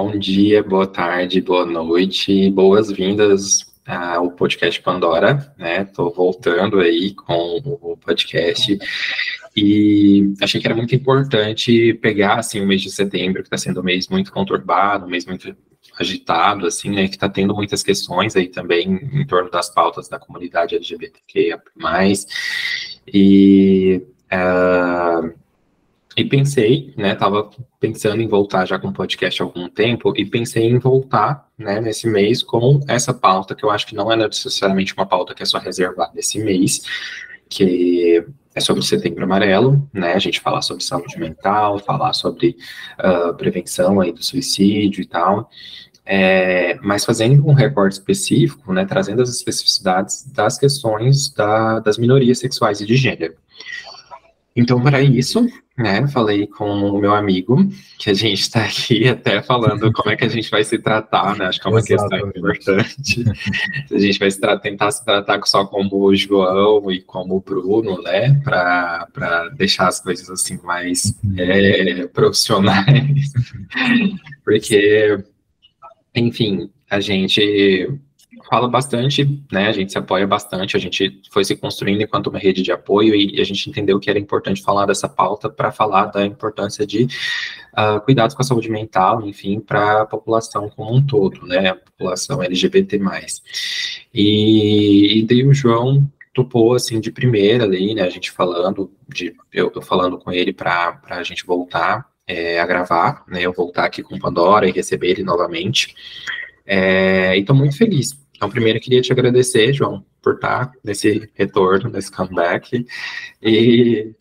Bom dia, boa tarde, boa noite, boas-vindas ao podcast Pandora, né? Tô voltando aí com o podcast e achei que era muito importante pegar assim o mês de setembro, que está sendo um mês muito conturbado, um mês muito agitado, assim, né? Que está tendo muitas questões aí também em torno das pautas da comunidade LGBTQIA+. E uh, e pensei, né, tava pensando em voltar já com o podcast há algum tempo, e pensei em voltar, né, nesse mês com essa pauta, que eu acho que não é necessariamente uma pauta que é só reservada esse mês, que é sobre Setembro Amarelo, né, a gente falar sobre saúde mental, falar sobre uh, prevenção aí do suicídio e tal, é, mas fazendo um recorte específico, né, trazendo as especificidades das questões da, das minorias sexuais e de gênero. Então, para isso, né, falei com o meu amigo, que a gente está aqui até falando como é que a gente vai se tratar, né, acho que é uma Exatamente. questão importante. a gente vai se tentar se tratar só como o João e como o Bruno, né, para deixar as coisas assim mais é, profissionais, porque, enfim, a gente fala bastante, né? A gente se apoia bastante, a gente foi se construindo enquanto uma rede de apoio e a gente entendeu que era importante falar dessa pauta para falar da importância de uh, cuidados com a saúde mental, enfim, para a população como um todo, né? A população LGBT+. E, e daí o João topou, assim, de primeira ali, né? A gente falando, de, eu, eu falando com ele para a gente voltar é, a gravar, né? Eu voltar aqui com Pandora e receber ele novamente. É, e estou muito feliz, então, primeiro, eu queria te agradecer, João, por estar nesse retorno, nesse comeback, e,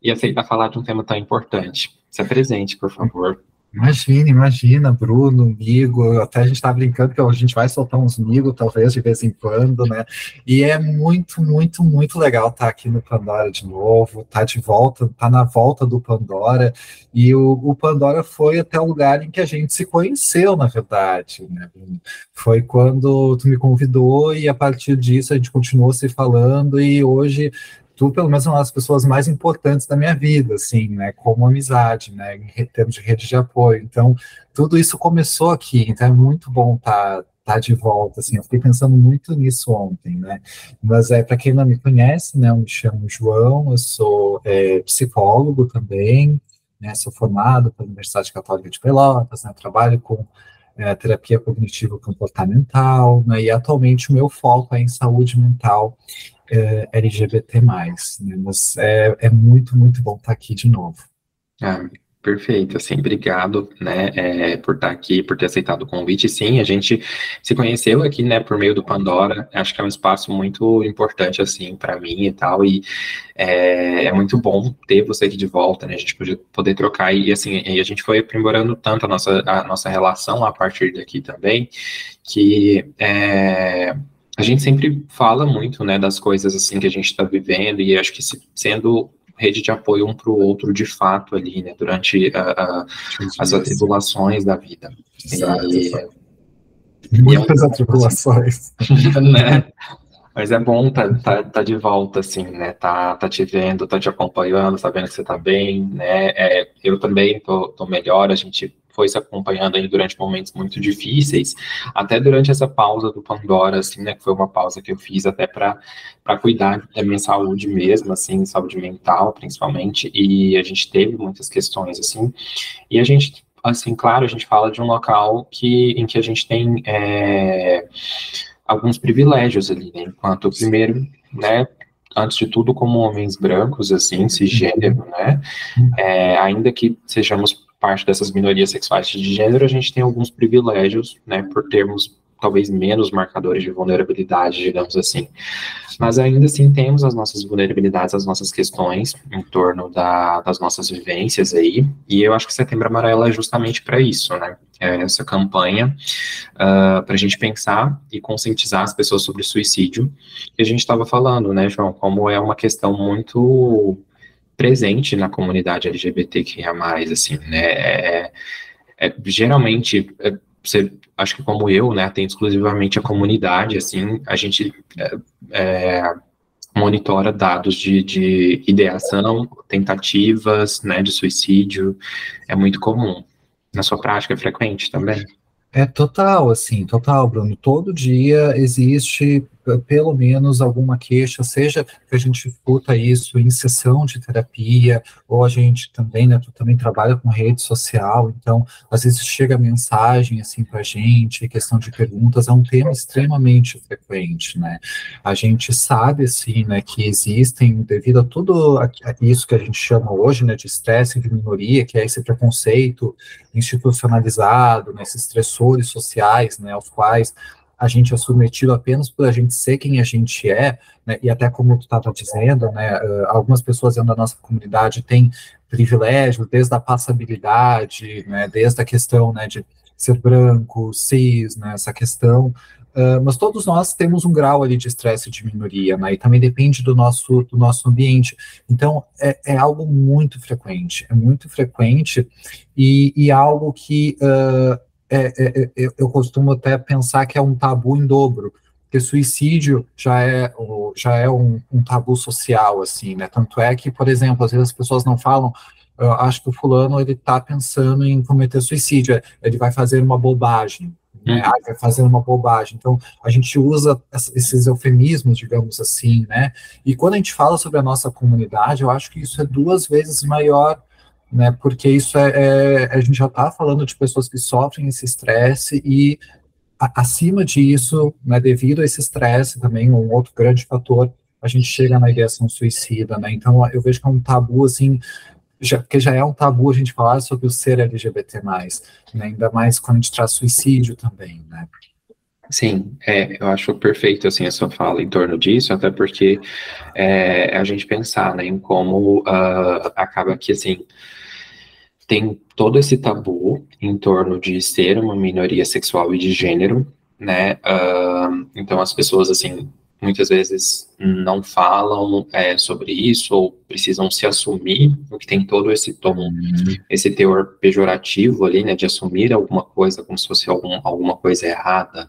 e aceitar falar de um tema tão importante. Se apresente, por favor. Imagina, imagina, Bruno, Migo, até a gente está brincando que a gente vai soltar uns Migo, talvez, de vez em quando, né? E é muito, muito, muito legal estar tá aqui no Pandora de novo, tá de volta, tá na volta do Pandora, e o, o Pandora foi até o lugar em que a gente se conheceu, na verdade, né? Foi quando tu me convidou e a partir disso a gente continuou se falando e hoje tu, pelo menos, é uma das pessoas mais importantes da minha vida, assim, né, como amizade, né, em termos de rede de apoio. Então, tudo isso começou aqui, então é muito bom estar tá, tá de volta, assim, eu fiquei pensando muito nisso ontem, né, mas é, para quem não me conhece, né, eu me chamo João, eu sou é, psicólogo também, né, sou formado pela Universidade Católica de Pelotas, né, trabalho com é, terapia cognitivo comportamental, né, e atualmente o meu foco é em saúde mental é, LGBT+. Né? Mas é, é muito, muito bom estar aqui de novo. Ah, perfeito, assim, obrigado, né, é, por estar aqui, por ter aceitado o convite. Sim, a gente se conheceu aqui, né, por meio do Pandora. Acho que é um espaço muito importante, assim, para mim e tal. E é, é, muito bom ter você aqui de volta, né? A gente podia poder trocar e assim, e a gente foi aprimorando tanto a nossa a nossa relação a partir daqui também, que é, a gente sempre fala muito, né, das coisas assim que a gente está vivendo e acho que se, sendo rede de apoio um para o outro de fato ali, né, durante a, a, as atribulações da vida. Exato, e, Muitas é um... atribulações. né? Mas é bom tá, tá, tá de volta, assim, né? Tá, tá te vendo, tá te acompanhando, sabendo que você tá bem, né? É, eu também tô, tô melhor, a gente foi se acompanhando aí durante momentos muito difíceis, até durante essa pausa do Pandora, assim, né, que foi uma pausa que eu fiz até para cuidar da minha saúde mesmo, assim, saúde mental, principalmente, e a gente teve muitas questões, assim, e a gente, assim, claro, a gente fala de um local que, em que a gente tem é, alguns privilégios ali, né, enquanto, primeiro, né, antes de tudo, como homens brancos, assim, cisgênero, né? É, ainda que sejamos parte dessas minorias sexuais de gênero, a gente tem alguns privilégios, né, por termos talvez menos marcadores de vulnerabilidade, digamos assim. Mas ainda assim temos as nossas vulnerabilidades, as nossas questões em torno da, das nossas vivências aí, e eu acho que Setembro Amarelo é justamente para isso, né? É essa campanha uh, ah, para a gente pensar e conscientizar as pessoas sobre suicídio, que a gente estava falando, né, João, como é uma questão muito presente na comunidade LGBTQIA+, assim, né, é, é, geralmente, é, você, acho que como eu, né, tem exclusivamente a comunidade, assim, a gente é, é, monitora dados de, de ideação, tentativas, né, de suicídio, é muito comum. Na sua prática é frequente também? É total, assim, total, Bruno. Todo dia existe pelo menos alguma queixa, seja que a gente escuta isso em sessão de terapia, ou a gente também, né, tu também trabalha com rede social, então, às vezes chega mensagem, assim, para a gente, questão de perguntas, é um tema extremamente frequente, né, a gente sabe, assim, né, que existem, devido a tudo isso que a gente chama hoje, né, de estresse de minoria, que é esse preconceito institucionalizado, né, esses estressores sociais, né, aos quais a gente é submetido apenas por a gente ser quem a gente é, né, e até como tu estava dizendo, né, algumas pessoas dentro da nossa comunidade têm privilégios, desde a passabilidade, né, desde a questão né, de ser branco, cis, né, essa questão, uh, mas todos nós temos um grau ali de estresse de minoria, né, e também depende do nosso, do nosso ambiente, então é, é algo muito frequente, é muito frequente, e, e algo que uh, é, é, é eu costumo até pensar que é um tabu em dobro, porque suicídio já é, já é um, um, tabu social, assim, né? Tanto é que, por exemplo, às vezes as pessoas não falam, eu acho que o fulano ele está pensando em cometer suicídio, ele vai fazer uma bobagem, né? Ah, vai fazer uma bobagem. Então, a gente usa esses eufemismos, digamos assim, né? E quando a gente fala sobre a nossa comunidade, eu acho que isso é duas vezes maior né? Porque isso é, é a gente já está falando de pessoas que sofrem esse estresse e a, acima disso, né, devido a esse estresse também, um outro grande fator, a gente chega na ideação suicida, né? Então eu vejo que é um tabu assim, já, porque já é um tabu a gente falar sobre o ser LGBT+, né? ainda mais quando a gente traz suicídio também, né? Sim, é, eu acho perfeito assim a sua fala em torno disso, até porque é, a gente pensar né, em como uh, acaba que assim tem todo esse tabu em torno de ser uma minoria sexual e de gênero, né? Uh, então as pessoas assim muitas vezes não falam é, sobre isso ou precisam se assumir, o que tem todo esse tom, uhum. esse teor pejorativo ali, né, de assumir alguma coisa como se fosse algum, alguma coisa errada,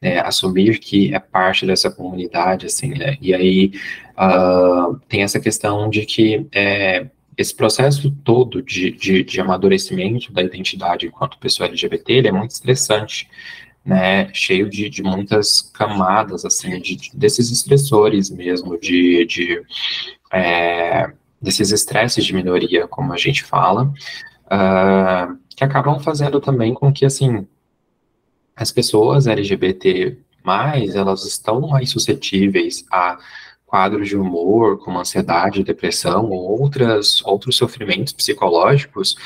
né, assumir que é parte dessa comunidade, assim, né, e aí uh, tem essa questão de que é, esse processo todo de, de, de, amadurecimento da identidade enquanto pessoa LGBT, é muito estressante, né, cheio de, de muitas camadas, assim, de, de desses estressores mesmo, de, de é, desses estresses de minoria, como a gente fala, uh, que acabam fazendo também com que, assim, as pessoas LGBT+, elas estão mais suscetíveis a quadros de humor, como ansiedade, depressão ou outras, outros sofrimentos psicológicos,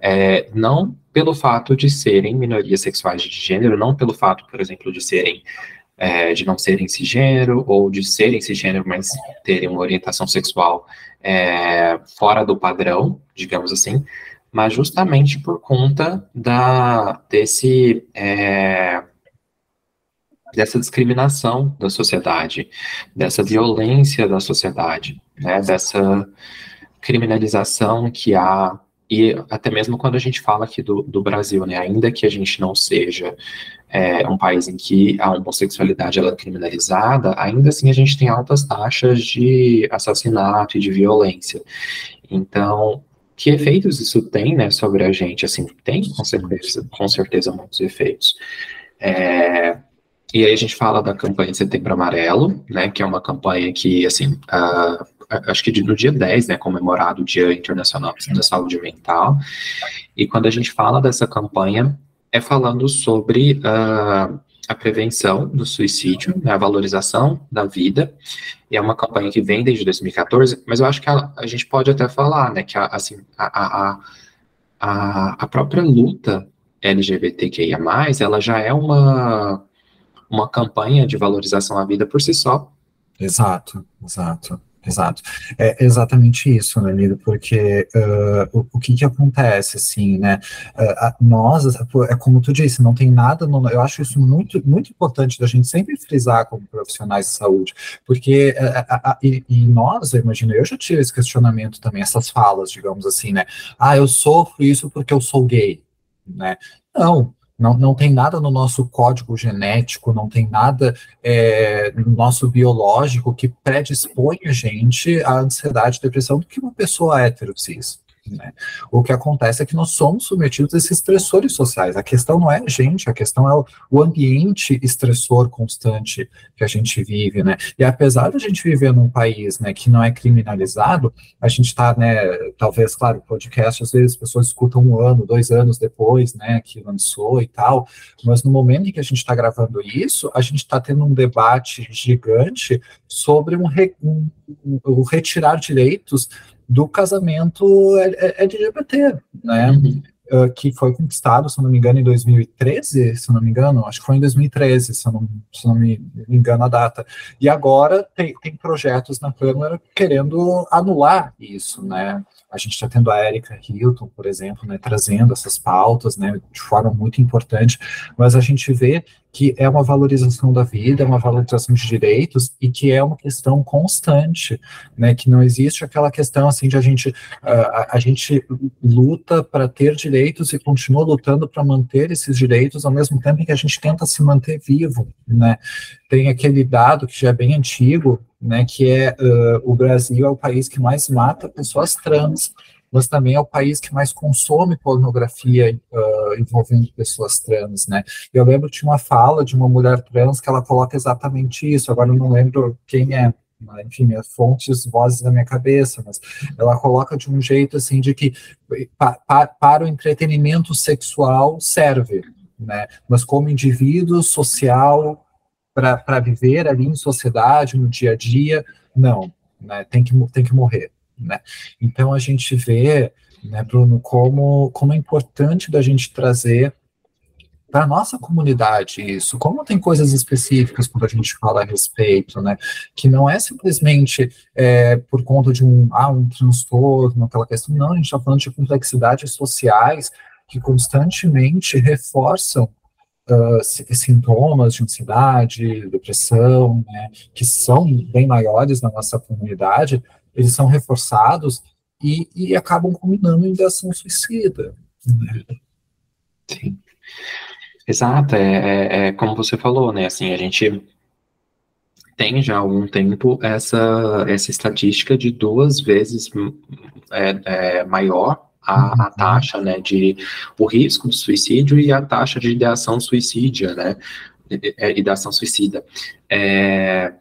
é, não pelo fato de serem minorias sexuais de gênero, não pelo fato, por exemplo, de serem é, de não serem cisgênero ou de serem cisgênero, mas terem uma orientação sexual é, fora do padrão, digamos assim, mas justamente por conta da, desse é, dessa discriminação da sociedade, dessa violência da sociedade, né, dessa criminalização que há, e até mesmo quando a gente fala aqui do, do Brasil, né, ainda que a gente não seja é, um país em que a homossexualidade ela é criminalizada, ainda assim a gente tem altas taxas de assassinato e de violência. Então, que efeitos isso tem, né, sobre a gente? Assim, tem com certeza, com certeza muitos efeitos. É, e aí a gente fala da campanha de Setembro Amarelo, né, que é uma campanha que, assim, uh, acho que no dia 10, né, comemorado o Dia Internacional da Saúde Mental, e quando a gente fala dessa campanha, é falando sobre uh, a prevenção do suicídio, né, a valorização da vida, e é uma campanha que vem desde 2014, mas eu acho que a, a gente pode até falar, né, que a, assim, a, a, a, a própria luta LGBTQIA+, ela já é uma uma campanha de valorização à vida por si só. Exato, exato. Exato. É exatamente isso, né, Lido? Porque uh, o, o, que que acontece, assim, né? Uh, nós, é como tu disse, não tem nada, no, eu acho isso muito, muito importante da gente sempre frisar como profissionais de saúde, porque uh, e, e, nós, eu imagino, eu já tive esse questionamento também, essas falas, digamos assim, né? Ah, eu sofro isso porque eu sou gay, né? Não, não, não tem nada no nosso código genético, não tem nada é, no nosso biológico que predispõe a gente à ansiedade e depressão do que uma pessoa cis. Né? O que acontece é que nós somos submetidos a esses estressores sociais. A questão não é a gente, a questão é o, ambiente estressor constante que a gente vive, né? E apesar de a gente viver num país, né, que não é criminalizado, a gente está, né, talvez, claro, podcast às vezes as pessoas escutam um ano, dois anos depois, né, que lançou e tal, mas no momento em que a gente está gravando isso, a gente está tendo um debate gigante sobre um, um, um, retirar direitos do casamento LGBT, né? Uhum. Uh, que foi conquistado, se não me engano, em 2013, se não me engano, acho que foi em 2013, se não, se não me engano a data. E agora tem, tem projetos na Câmara querendo anular isso, né? A gente está tendo a Erika Hilton, por exemplo, né, trazendo essas pautas né, de forma muito importante, mas a gente vê que é uma valorização da vida, é uma valorização de direitos e que é uma questão constante, né, que não existe aquela questão assim de a gente uh, a, gente luta para ter direitos e continua lutando para manter esses direitos ao mesmo tempo que a gente tenta se manter vivo, né? Tem aquele dado que já é bem antigo, né, que é uh, o Brasil é o país que mais mata pessoas trans mas também é o país que mais consome pornografia uh, envolvendo pessoas trans, né? Eu lembro tinha uma fala de uma mulher trans que ela coloca exatamente isso, agora eu não lembro quem é, enfim, as fontes, vozes da minha cabeça, mas ela coloca de um jeito assim de que pa, pa, para o entretenimento sexual serve, né? Mas como indivíduo social para viver ali em sociedade, no dia a dia, não, né? Tem que tem que morrer. Né? Então a gente vê, né, Bruno, como, como é importante da gente trazer para a nossa comunidade isso, como tem coisas específicas quando a gente fala a respeito, né, que não é simplesmente é, por conta de um, ah, um transtorno, aquela questão, não, a gente está falando de complexidades sociais que constantemente reforçam Uh, sintomas de ansiedade, depressão, né, que são bem maiores na nossa comunidade, eles são reforçados e, e acabam culminando em ação suicida. Sim. Exato, é, é, é, como você falou, né? Assim, a gente tem já há algum tempo essa, essa estatística de duas vezes é, é, maior a, a, uhum. taxa, né, de o risco do suicídio e a taxa de ideação suicídia, né, ideação suicida. É,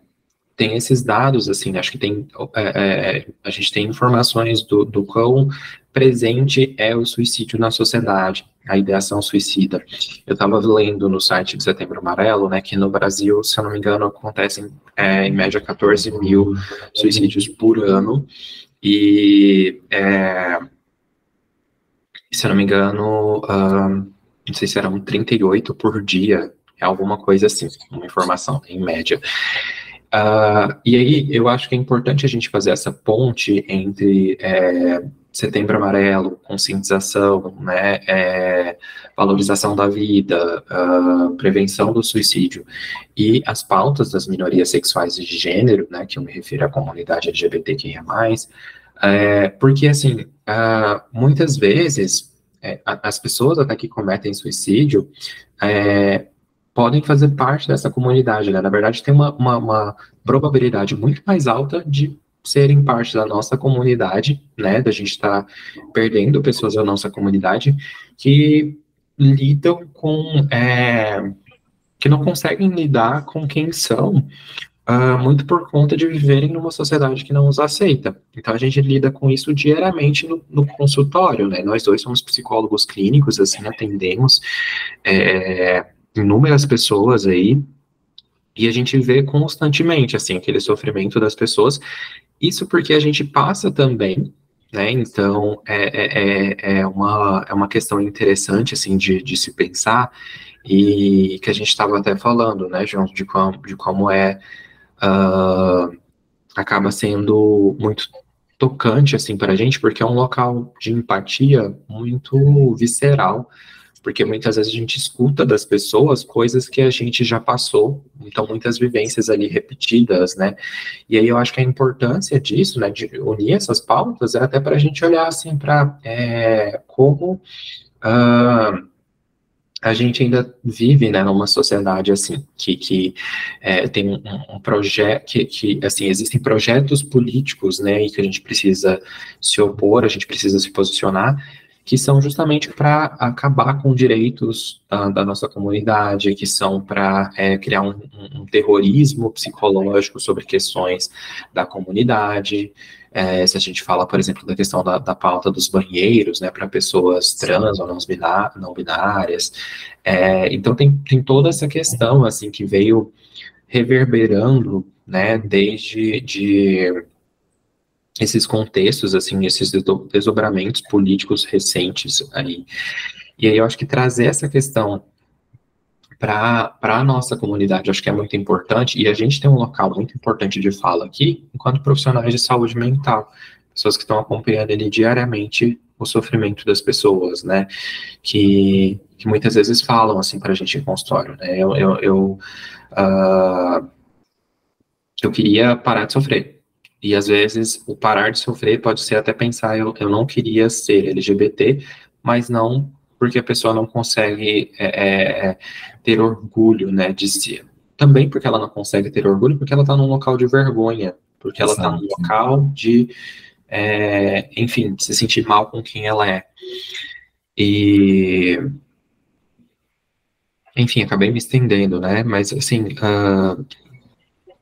tem esses dados, assim, acho que tem, é, é, a gente tem informações do, do quão presente é o suicídio na sociedade, a ideação suicida. Eu estava lendo no site de Setembro Amarelo, né, que no Brasil, se eu não me engano, acontecem é, em média 14 mil suicídios por ano, e é, se eu não me engano, não sei se eram 38 por dia, é alguma coisa assim, uma informação, em média. Uh, e aí eu acho que é importante a gente fazer essa ponte entre é, Setembro Amarelo, conscientização, né, é, valorização da vida, uh, prevenção do suicídio e as pautas das minorias sexuais e de gênero, né, que eu me refiro à comunidade LGBTQIA+, é, porque, assim, uh, muitas vezes é, as pessoas até que cometem suicídio, é, podem fazer parte dessa comunidade, né? Na verdade, tem uma, uma, uma probabilidade muito mais alta de serem parte da nossa comunidade, né? Da gente estar tá perdendo pessoas da nossa comunidade que lidam com. É, que não conseguem lidar com quem são, uh, muito por conta de viverem numa sociedade que não os aceita. Então a gente lida com isso diariamente no, no consultório, né? Nós dois somos psicólogos clínicos, assim, atendemos. É, inúmeras pessoas aí, e a gente vê constantemente, assim, aquele sofrimento das pessoas, isso porque a gente passa também, né, então é, é, é, é uma, é uma questão interessante, assim, de, de se pensar, e que a gente estava até falando, né, João, de como, de como é, uh, acaba sendo muito tocante, assim, para a gente, porque é um local de empatia muito visceral, porque muitas vezes a gente escuta das pessoas coisas que a gente já passou, então muitas vivências ali repetidas, né? E aí eu acho que a importância disso, né, de unir essas pautas, é até para a gente olhar assim para é, como uh, a gente ainda vive, né, numa sociedade assim que, que é, tem um, um projeto que, que, assim existem projetos políticos, né, e que a gente precisa se opor, a gente precisa se posicionar, que são justamente para acabar com direitos da, da, nossa comunidade, que são para é, criar um, um, terrorismo psicológico sobre questões da comunidade. É, se a gente fala, por exemplo, da questão da, da pauta dos banheiros, né, para pessoas trans ou não, binárias. É, então tem, tem toda essa questão assim que veio reverberando, né, desde de esses contextos, assim, esses desdobramentos políticos recentes aí. E aí eu acho que trazer essa questão para a nossa comunidade, acho que é muito importante, e a gente tem um local muito importante de fala aqui, enquanto profissionais de saúde mental, pessoas que estão acompanhando ele diariamente o sofrimento das pessoas, né, que, que muitas vezes falam, assim, para a gente em consultório, né, eu, eu, eu, uh, eu queria parar de sofrer, e às vezes o parar de sofrer pode ser até pensar, eu, eu não queria ser LGBT, mas não porque a pessoa não consegue é, é, é ter orgulho né, de si. Também porque ela não consegue ter orgulho, porque ela está num local de vergonha, porque ela está num local de, é, enfim, se sentir mal com quem ela é. E enfim, acabei me estendendo, né? Mas assim, uh,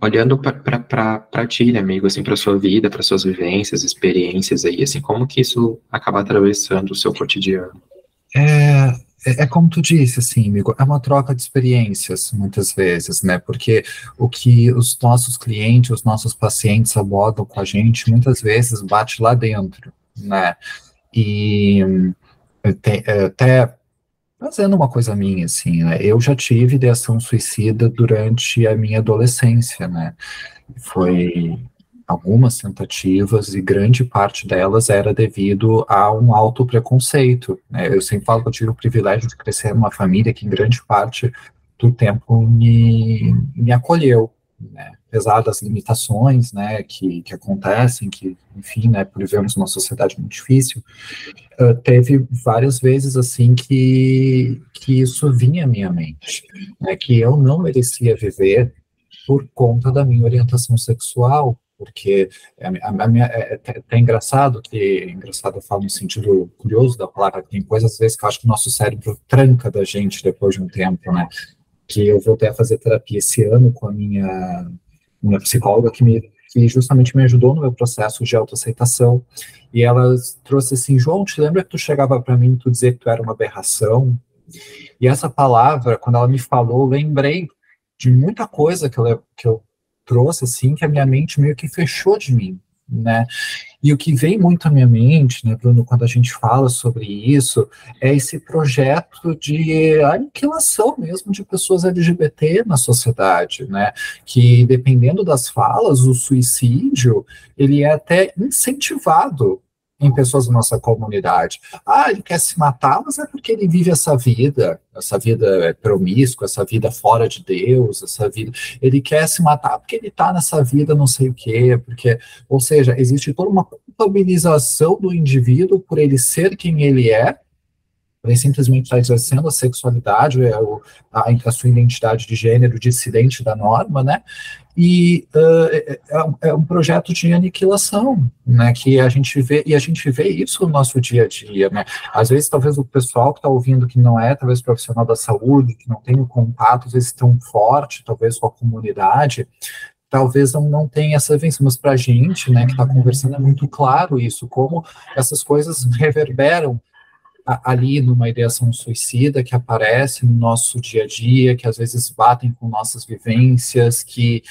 olhando para ti, né, amigo, assim, para sua vida, para suas vivências, experiências aí, assim, como que isso acaba atravessando o seu cotidiano? É, é, é como tu disse, assim, amigo, é uma troca de experiências, muitas vezes, né, porque o que os nossos clientes, os nossos pacientes abordam com a gente, muitas vezes bate lá dentro, né, e até Fazendo uma coisa minha, assim, né? Eu já tive ideação suicida durante a minha adolescência, né? Foi algumas tentativas e grande parte delas era devido a um alto preconceito. Né? Eu sempre falo que eu tive o privilégio de crescer numa família que, em grande parte do tempo, me, me acolheu. Né? Apesar das limitações, né, que, que acontecem, que, enfim, né, vivemos numa sociedade muito difícil, uh, teve várias vezes, assim, que, que isso vinha à minha mente, né, que eu não merecia viver por conta da minha orientação sexual, porque a, a, a minha, é, é, é, engraçado que, engraçado eu falo no sentido curioso da palavra, tem coisas às vezes que eu acho que o nosso cérebro tranca da gente depois de um tempo, né, que eu voltei a fazer terapia esse ano com a minha uma psicóloga que me que justamente me ajudou no meu processo de autoaceitação, e ela trouxe assim, João, te lembra que tu chegava para mim e tu dizia que tu era uma aberração? E essa palavra, quando ela me falou, lembrei de muita coisa que eu, que eu trouxe, assim, que a minha mente meio que fechou de mim, né? E o que vem muito à minha mente, né, Bruno, quando a gente fala sobre isso, é esse projeto de aniquilação mesmo de pessoas LGBT na sociedade, né? Que dependendo das falas, o suicídio ele é até incentivado em pessoas da nossa comunidade. Ah, ele quer se matar, mas é porque ele vive essa vida, essa vida promíscua, essa vida fora de Deus, essa vida. Ele quer se matar porque ele está nessa vida não sei o quê, porque, ou seja, existe toda uma culpabilização do indivíduo por ele ser quem ele é, simplesmente está exercendo a sexualidade, é a, a, sua identidade de gênero dissidente da norma, né? E uh, é, é, um projeto de aniquilação, né? Que a gente vê e a gente vê isso no nosso dia a dia, né? Às vezes, talvez o pessoal que está ouvindo que não é, talvez profissional da saúde, que não tem o contato, às vezes tão forte, talvez com a comunidade, talvez não, não tenha essa vivência, mas para a gente, né, que está conversando, é muito claro isso, como essas coisas reverberam ali numa ideação suicida que aparece no nosso dia a dia, que às vezes batem com nossas vivências, que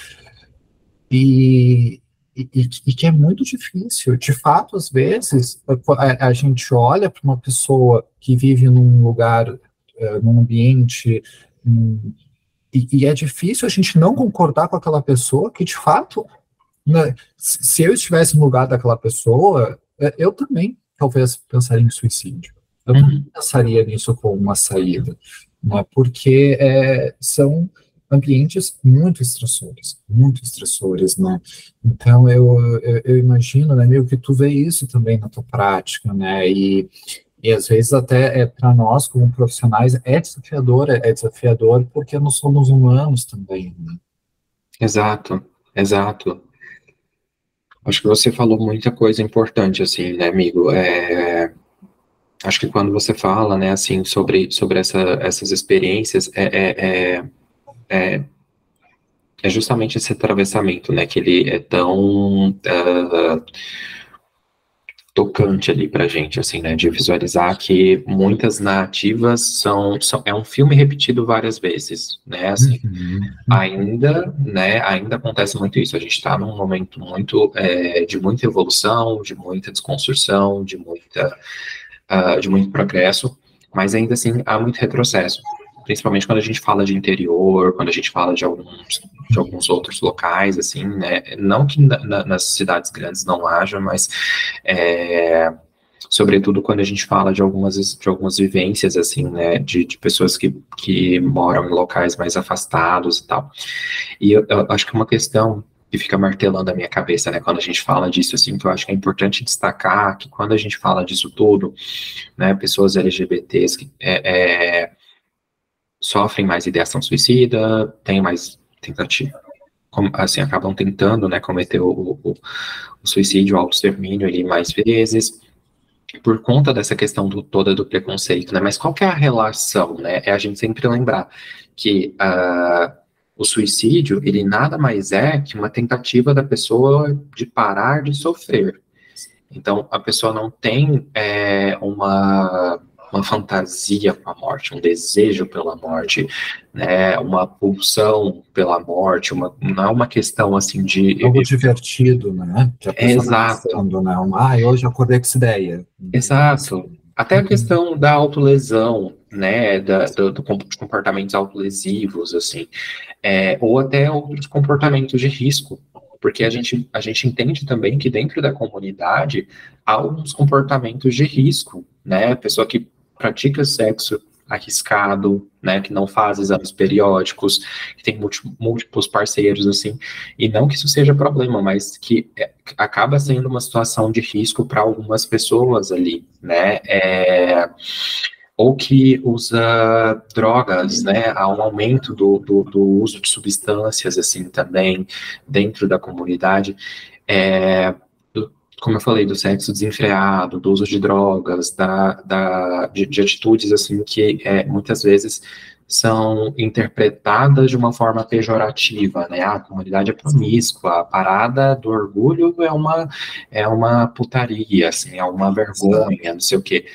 e, e, e que é muito difícil. De fato, às vezes a, a gente olha para uma pessoa que vive num lugar, uh, num ambiente e, e, é difícil a gente não concordar com aquela pessoa que de fato, né, se eu estivesse no lugar daquela pessoa, eh, eu também talvez pensaria em suicídio. Eu não uhum. pensaria nisso como uma saída, né, porque é, são ambientes muito estressores, muito estressores, né? Então eu, eu, eu, imagino, né, meio que tu vê isso também na tua prática, né? E, E às vezes até é, para nós, como profissionais, é desafiador, é, é desafiador porque nós somos humanos também. Né? Exato, exato. Acho que você falou muita coisa importante, assim, né, amigo? É, acho que quando você fala, né, assim, sobre, sobre essa, essas experiências, é, é, é, é, é justamente esse atravessamento, né, que ele é tão... Uh, tocante ali pra gente, assim, né, de visualizar que muitas narrativas são, são é um filme repetido várias vezes, né, assim, uhum. ainda, né, ainda acontece muito isso, a gente está num momento muito, é, de muita evolução, de muita desconstrução, de muita, uh, de muito progresso, mas ainda assim há muito retrocesso, principalmente quando a gente fala de interior, quando a gente fala de alguns, de alguns outros locais, assim, né? Não que na, na, nas cidades grandes não haja, mas é, sobretudo quando a gente fala de algumas, de algumas vivências, assim, né? De, de pessoas que, que moram em locais mais afastados e tal. E eu, eu acho que uma questão que fica martelando a minha cabeça, né, quando a gente fala disso, assim, que eu acho que é importante destacar que quando a gente fala disso tudo, né, pessoas LGBTs que é, é sofrem mais ideação suicida, têm mais tentativa, assim, acabam tentando, né, cometer o, o, o suicídio, o auto-extermínio ali mais vezes, por conta dessa questão do, toda do preconceito, né, mas qual que é a relação, né, é a gente sempre lembrar que uh, o suicídio, ele nada mais é que uma tentativa da pessoa de parar de sofrer, então, a pessoa não tem é, uma uma fantasia com a morte, um desejo pela morte, né, uma pulsão pela morte, uma, não é uma questão assim de... Algo divertido, né? Que a tá Exato. Tá pensando, né? Uma, ah, hoje acordei com essa ideia. Exato. Até a questão da autolesão, né, da, do, do comportamentos autolesivos, assim, é, ou até outros comportamentos de risco, porque a gente, a gente entende também que dentro da comunidade há alguns comportamentos de risco, né, pessoa que pratica sexo arriscado, né, que não faz exames periódicos, que tem múltiplos parceiros, assim, e não que isso seja problema, mas que é, acaba sendo uma situação de risco para algumas pessoas ali, né, é, ou que usa drogas, né, há um aumento do, do, do uso de substâncias, assim, também, dentro da comunidade, é, como eu falei, do sexo desenfreado, do uso de drogas, da, da de, de atitudes assim que é, muitas vezes são interpretadas de uma forma pejorativa, né? Ah, a comunidade é promíscua, a parada do orgulho é uma é uma putaria, assim, é uma vergonha, não sei o quê.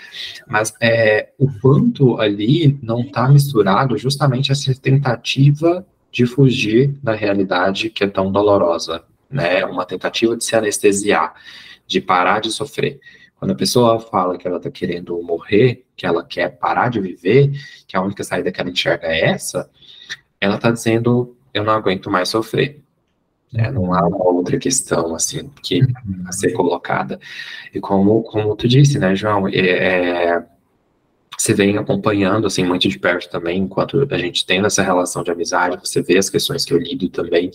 Mas é, o quanto ali não está misturado justamente essa tentativa de fugir da realidade que é tão dolorosa, né? Uma tentativa de se anestesiar de parar de sofrer. Quando a pessoa fala que ela está querendo morrer, que ela quer parar de viver, que a única saída que ela enxerga é essa, ela está dizendo: eu não aguento mais sofrer. É, não há uma outra questão assim que a ser colocada. E como, como tu disse, né, João, é, é você vem acompanhando assim muito de perto também, enquanto a gente tem essa relação de amizade, você vê as questões que eu lido também.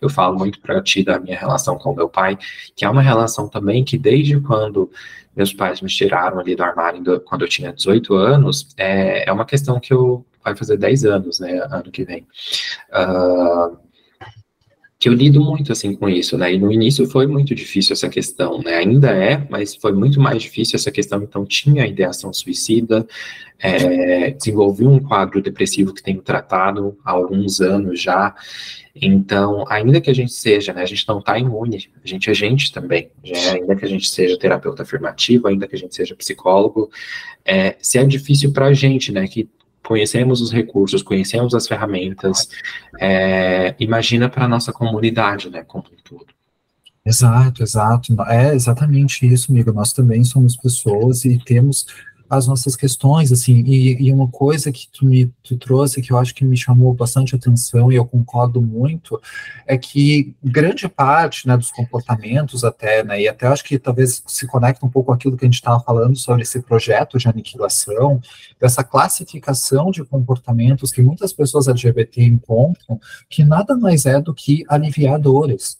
Eu falo muito para ti da minha relação com meu pai, que é uma relação também que desde quando meus pais me tiraram ali do armário quando eu tinha 18 anos, é, é uma questão que eu vai fazer 10 anos, né, ano que vem. Uh, que eu lido muito assim com isso, né? E no início foi muito difícil essa questão, né? Ainda é, mas foi muito mais difícil essa questão. Então tinha a ideação suicida, é, desenvolvi um quadro depressivo que tenho tratado há alguns anos já. Então, ainda que a gente seja, né? A gente não está imune, a gente é gente também. Né? Ainda que a gente seja terapeuta afirmativo, ainda que a gente seja psicólogo, é, se é difícil para a gente, né? Que conhecemos os recursos, conhecemos as ferramentas, é, imagina para a nossa comunidade, né, como um todo. Exato, exato. É exatamente isso, amigo. Nós também somos pessoas e temos as nossas questões, assim, e, e, uma coisa que tu me tu trouxe que eu acho que me chamou bastante atenção e eu concordo muito, é que grande parte, né, dos comportamentos até, né, e até acho que talvez se conecta um pouco aquilo que a gente estava falando sobre esse projeto de aniquilação, dessa classificação de comportamentos que muitas pessoas LGBT encontram, que nada mais é do que aliviar dores,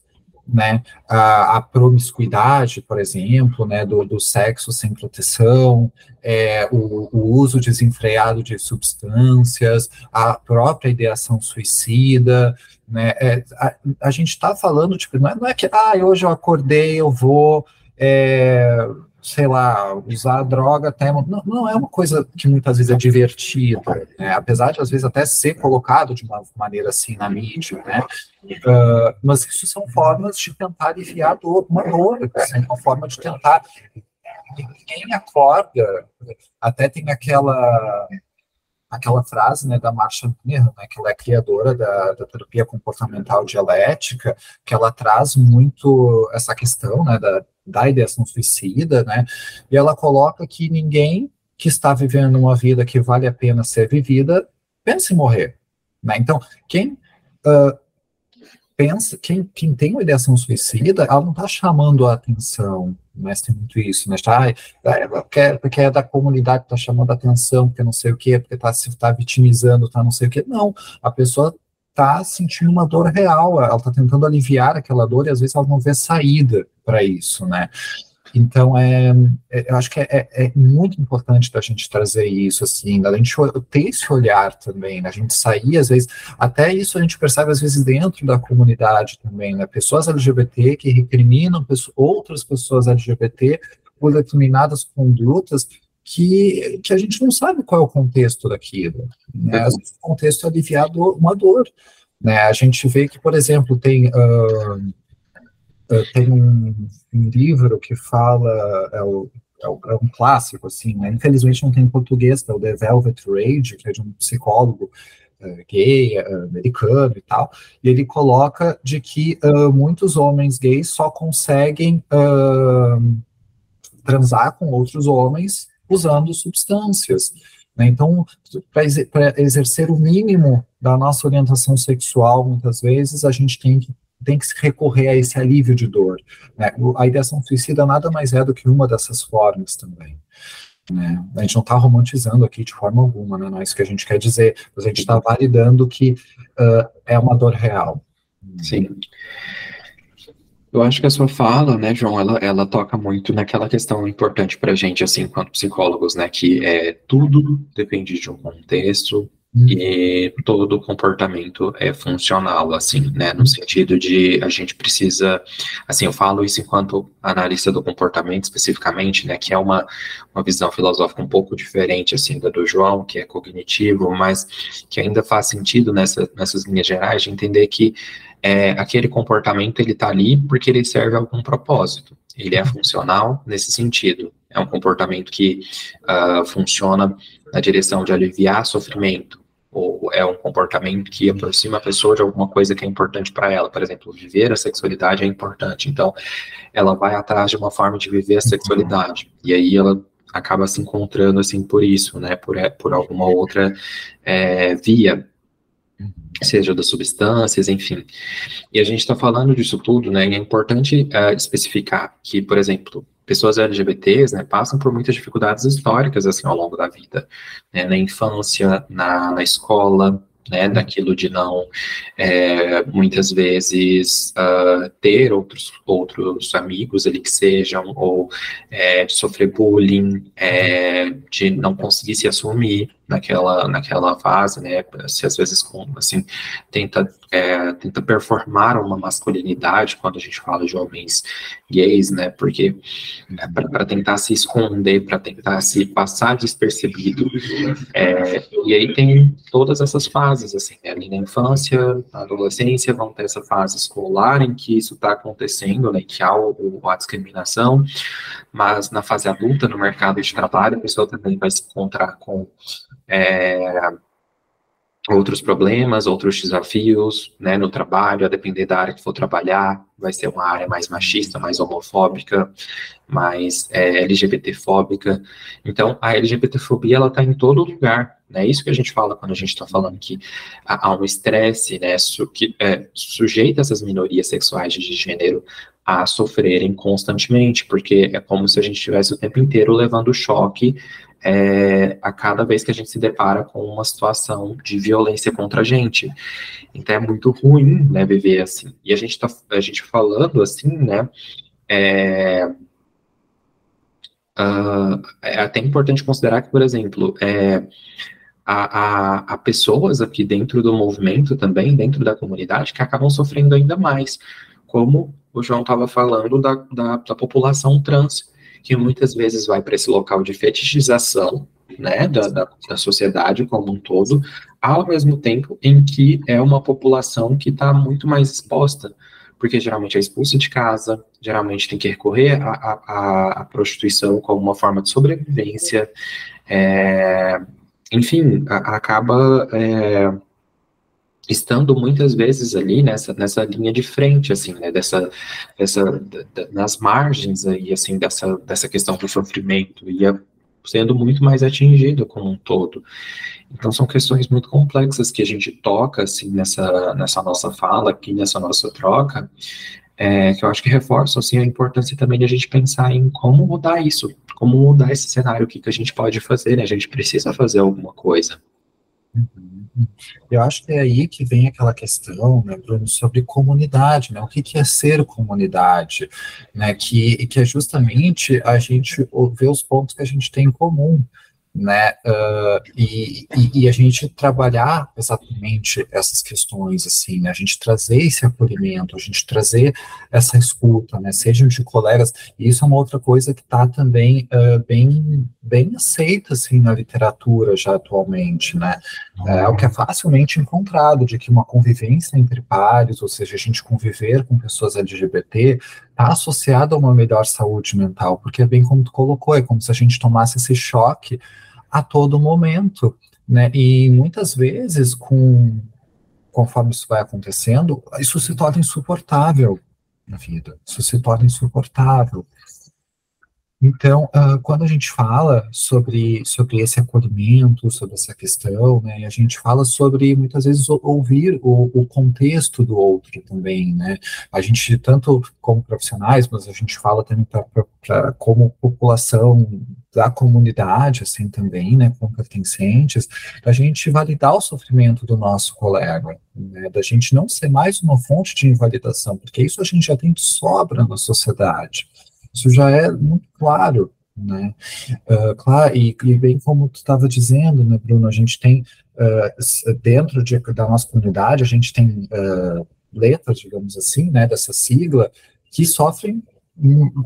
né, a, a, promiscuidade, por exemplo, né, do, do sexo sem proteção, é, o, o, uso desenfreado de substâncias, a própria ideação suicida, né, é, a, a, gente está falando, tipo, não é, não é, que, ah, hoje eu acordei, eu vou, é, sei lá, usar droga até. Não, não é uma coisa que muitas vezes é divertida, né? apesar de às vezes até ser colocado de uma maneira assim na mídia, né? Uh, mas isso são formas de tentar aliviar dor, uma dor, assim, uma forma de tentar. Ninguém acorda, até tem aquela aquela frase né, da Marcia Mirra, né, que ela é criadora da, da, terapia comportamental dialética, que ela traz muito essa questão né, da, da ideação suicida, né, e ela coloca que ninguém que está vivendo uma vida que vale a pena ser vivida pensa em morrer. Né? Então, quem uh, pensa, quem, quem tem uma ideação suicida, ela não está chamando a atenção, mas tem muito isso, né? Tá, é, porque, porque é da comunidade que está chamando a atenção, porque não sei o quê, porque está se tá vitimizando, tá não sei o quê. Não, a pessoa está sentindo uma dor real, ela está tentando aliviar aquela dor e às vezes ela não vê saída para isso, né? Então, é, é, eu acho que é, é, é muito importante da gente trazer isso, assim, da gente ter esse olhar também, né? a gente sair, às vezes, até isso a gente percebe, às vezes, dentro da comunidade também, né? Pessoas LGBT que recriminam pessoas, outras pessoas LGBT por determinadas condutas que, que a gente não sabe qual é o contexto daquilo. Né? Às vezes, o contexto é aliviar uma dor. Né? A gente vê que, por exemplo, tem... Uh, tem um, um, livro que fala, é, o, é, o, é, um clássico, assim, né? infelizmente não tem em português, é o The Velvet Rage, que é de um psicólogo uh, gay, uh, americano e tal, e ele coloca de que uh, muitos homens gays só conseguem transar com outros homens usando substâncias. Né? Então, para exercer o mínimo da nossa orientação sexual, muitas vezes, a gente tem que tem que se recorrer a esse alívio de dor. Né? A ideação suicida nada mais é do que uma dessas formas também. Né? A gente não está romantizando aqui de forma alguma, né? não é isso que a gente quer dizer, mas a gente está validando que uh, é uma dor real. Sim. Eu acho que a sua fala, né, João, ela, ela toca muito naquela questão importante para a gente, assim, enquanto psicólogos, né, que é tudo depende de um contexto, e todo comportamento é funcional, assim, né, no sentido de a gente precisa, assim, eu falo isso enquanto analista do comportamento especificamente, né, que é uma, uma visão filosófica um pouco diferente, assim, da do João, que é cognitivo, mas que ainda faz sentido nessa, nessas linhas gerais de entender que é, aquele comportamento, ele tá ali porque ele serve a algum propósito, ele é funcional nesse sentido, é um comportamento que uh, funciona na direção de aliviar sofrimento, ou é um comportamento que aproxima a pessoa de alguma coisa que é importante para ela. Por exemplo, viver a sexualidade é importante. Então, ela vai atrás de uma forma de viver a sexualidade. E aí ela acaba se encontrando assim por isso, né? Por, é, por alguma outra é, via seja das substâncias, enfim. E a gente está falando disso tudo, né? E é importante uh, especificar que, por exemplo, pessoas LGBTs, né, passam por muitas dificuldades históricas, assim, ao longo da vida, né, na infância, na, na escola, né, daquilo de não, é, muitas vezes, uh, ter outros, outros amigos ali que sejam, ou é, de sofrer bullying, é, de não conseguir se assumir naquela, naquela fase, né, se às vezes, assim, tenta, é, tenta performar uma masculinidade quando a gente fala de homens gays, né, porque é, para tentar se esconder, para tentar se passar despercebido, é, e aí tem todas essas fases, assim, né, ali na infância, na adolescência, vão ter essa fase escolar em que isso está acontecendo, né, que há o, a discriminação, mas na fase adulta, no mercado de trabalho, a pessoa também vai se encontrar com é, outros problemas, outros desafios, né, no trabalho, a depender da área que for trabalhar, vai ser uma área mais machista, mais homofóbica, mais é, LGBTfóbica. Então, a LGBTfobia, ela está em todo lugar, né, isso que a gente fala quando a gente está falando que há um estresse, né, su que é, sujeita essas minorias sexuais de gênero a sofrerem constantemente, porque é como se a gente estivesse o tempo inteiro levando choque é, a cada vez que a gente se depara com uma situação de violência contra a gente. Então é muito ruim, né, viver assim. E a gente tá, a gente falando assim, né, é, uh, é até importante considerar que, por exemplo, é, há, há, pessoas aqui dentro do movimento também, dentro da comunidade, que acabam sofrendo ainda mais, como o João estava falando da, da, da, população trans, que muitas vezes vai para esse local de fetichização, né, da, da, da, sociedade como um todo, ao mesmo tempo em que é uma população que está muito mais exposta, porque geralmente é expulsa de casa, geralmente tem que recorrer à, prostituição como uma forma de sobrevivência, é, enfim, a, acaba é, estando muitas vezes ali nessa, nessa linha de frente, assim, né, dessa, nas margens aí, assim, dessa, dessa questão do sofrimento, e sendo muito mais atingido como um todo. Então, são questões muito complexas que a gente toca, assim, nessa, nessa nossa fala aqui, nessa nossa troca, é, que eu acho que reforçam, assim, a importância também de a gente pensar em como mudar isso, como mudar esse cenário, o que, que a gente pode fazer, né? A gente precisa fazer alguma coisa. Uhum. Eu acho que é aí que vem aquela questão, né, Bruno, sobre comunidade, né? O que, que é ser comunidade, né? Que, que é justamente a gente ver os pontos que a gente tem em comum né? Uh, e, e, e, a gente trabalhar exatamente essas questões, assim, né? A gente trazer esse acolhimento, a gente trazer essa escuta, né? Sejam de colegas, e isso é uma outra coisa que está também uh, bem, bem aceita, assim, na literatura já atualmente, né? É o que é facilmente encontrado, de que uma convivência entre pares, ou seja, a gente conviver com pessoas LGBT, está associado a uma melhor saúde mental, porque é bem como tu colocou, é como se a gente tomasse esse choque a todo momento, né? E muitas vezes, com conforme isso vai acontecendo, isso se torna insuportável na vida. Isso se torna insuportável. Então, uh, quando a gente fala sobre, sobre esse acolhimento, sobre essa questão, né, a gente fala sobre, muitas vezes, ouvir o, o contexto do outro também, né, a gente, tanto como profissionais, mas a gente fala também para como população da comunidade, assim, também, né, como pertencentes, a gente validar o sofrimento do nosso colega, né, da gente não ser mais uma fonte de invalidação, porque isso a gente já tem de sobra na sociedade, isso já é muito claro, né? Uh, claro, e, e, bem como tu estava dizendo, né, Bruno, a gente tem uh, dentro de, da nossa comunidade, a gente tem uh, letras, digamos assim, né, dessa sigla, que sofrem,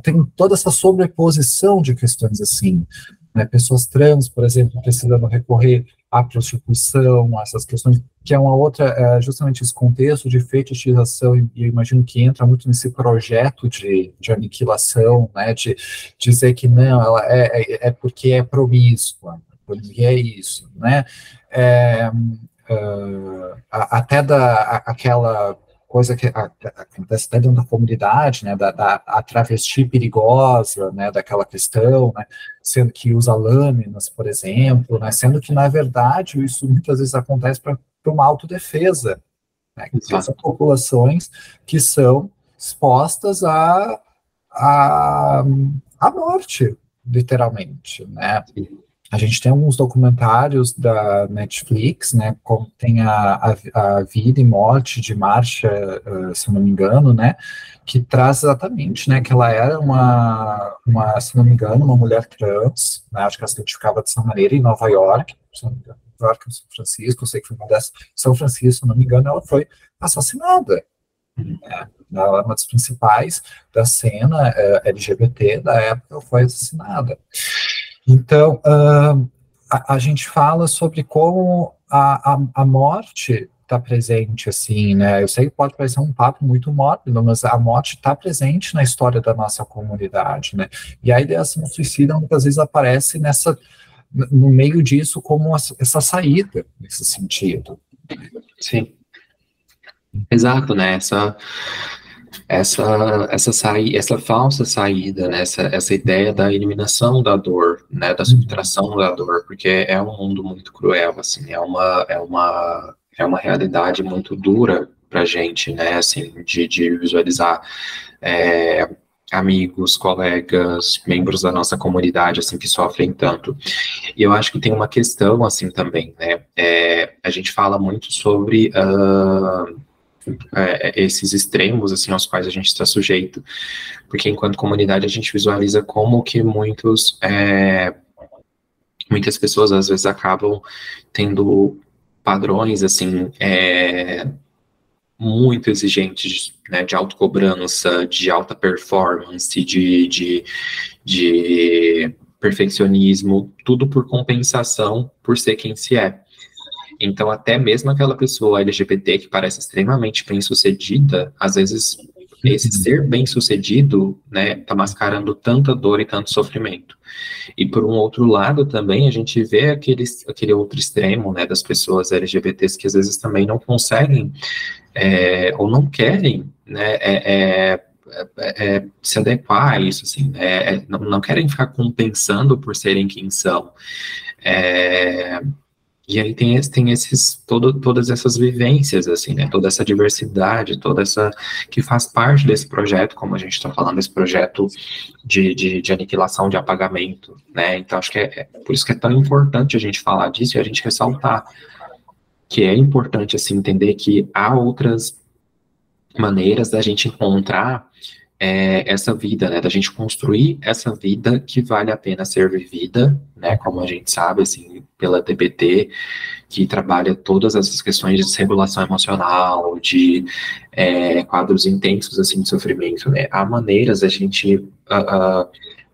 tem toda essa sobreposição de questões assim, né, pessoas trans, por exemplo, precisando recorrer à prostituição, essas questões, que é uma outra, é justamente esse contexto de fetichização, e eu imagino que entra muito nesse projeto de, de aniquilação, né, de dizer que não, ela é, é, é porque é promíscua, porque é isso, né, é, uh, até da, aquela coisa que acontece até dentro da comunidade, né, da, da a travesti perigosa, né, daquela questão, né, sendo que usa lâminas, por exemplo, né, sendo que, na verdade, isso muitas vezes acontece para uma autodefesa, né, que são populações que são expostas à a, a, a morte, literalmente, né, a gente tem alguns documentários da Netflix, né, como tem a, a, a vida e morte de Marcia, uh, se não me engano, né, que traz exatamente, né, que ela era uma, uma se não me engano, uma mulher trans, né, acho que ela se identificava dessa maneira em Nova York, se não me engano, Nova York, São Francisco, eu sei que foi uma dessas, São Francisco, se não me engano, ela foi assassinada. Né, ela é uma das principais da cena eh, LGBT da época, foi assassinada. Então, uh, a, a, gente fala sobre como a, a, a morte está presente, assim, né? Eu sei que pode parecer um papo muito mórbido, mas a morte está presente na história da nossa comunidade, né? E a ideação suicida muitas vezes aparece nessa, no meio disso como essa saída, nesse sentido. Sim. Exato, né? Essa essa essa saí, essa falsa saída, né? essa, essa ideia da eliminação da dor, né, da subtração da dor, porque é um mundo muito cruel, assim, é uma é uma é uma realidade muito dura para a gente, né? Assim, de, de visualizar é, amigos, colegas, membros da nossa comunidade, assim, que sofrem tanto. E eu acho que tem uma questão, assim, também, né? É, a gente fala muito sobre uh, é, esses extremos, assim, aos quais a gente está sujeito, porque enquanto comunidade a gente visualiza como que muitos, é, muitas pessoas às vezes acabam tendo padrões, assim, é, muito exigentes, né, de autocobrança, de alta performance, de, de, de perfeccionismo, tudo por compensação por ser quem se é. Então, até mesmo aquela pessoa LGBT que parece extremamente bem-sucedida, às vezes esse uhum. ser bem-sucedido, né, tá mascarando tanta dor e tanto sofrimento. E por um outro lado também a gente vê aquele, aquele outro extremo, né, das pessoas LGBTs que às vezes também não conseguem é, ou não querem, né, é, é, é, é se adequar a isso, assim, né, é, não, não, querem ficar compensando por serem quem são. E aí tem, tem esses, todo, todas essas vivências, assim, né, toda essa diversidade, toda essa, que faz parte desse projeto, como a gente está falando, esse projeto de, de, de, aniquilação, de apagamento, né, então acho que é, por isso que é tão importante a gente falar disso e a gente ressaltar, que é importante assim entender que há outras maneiras da gente encontrar é, essa vida, né, da gente construir essa vida que vale a pena ser vivida, né, como a gente sabe, assim, pela TBT, que trabalha todas essas questões de desregulação emocional, de é, quadros intensos, assim, de sofrimento, né, há maneiras da gente uh, uh,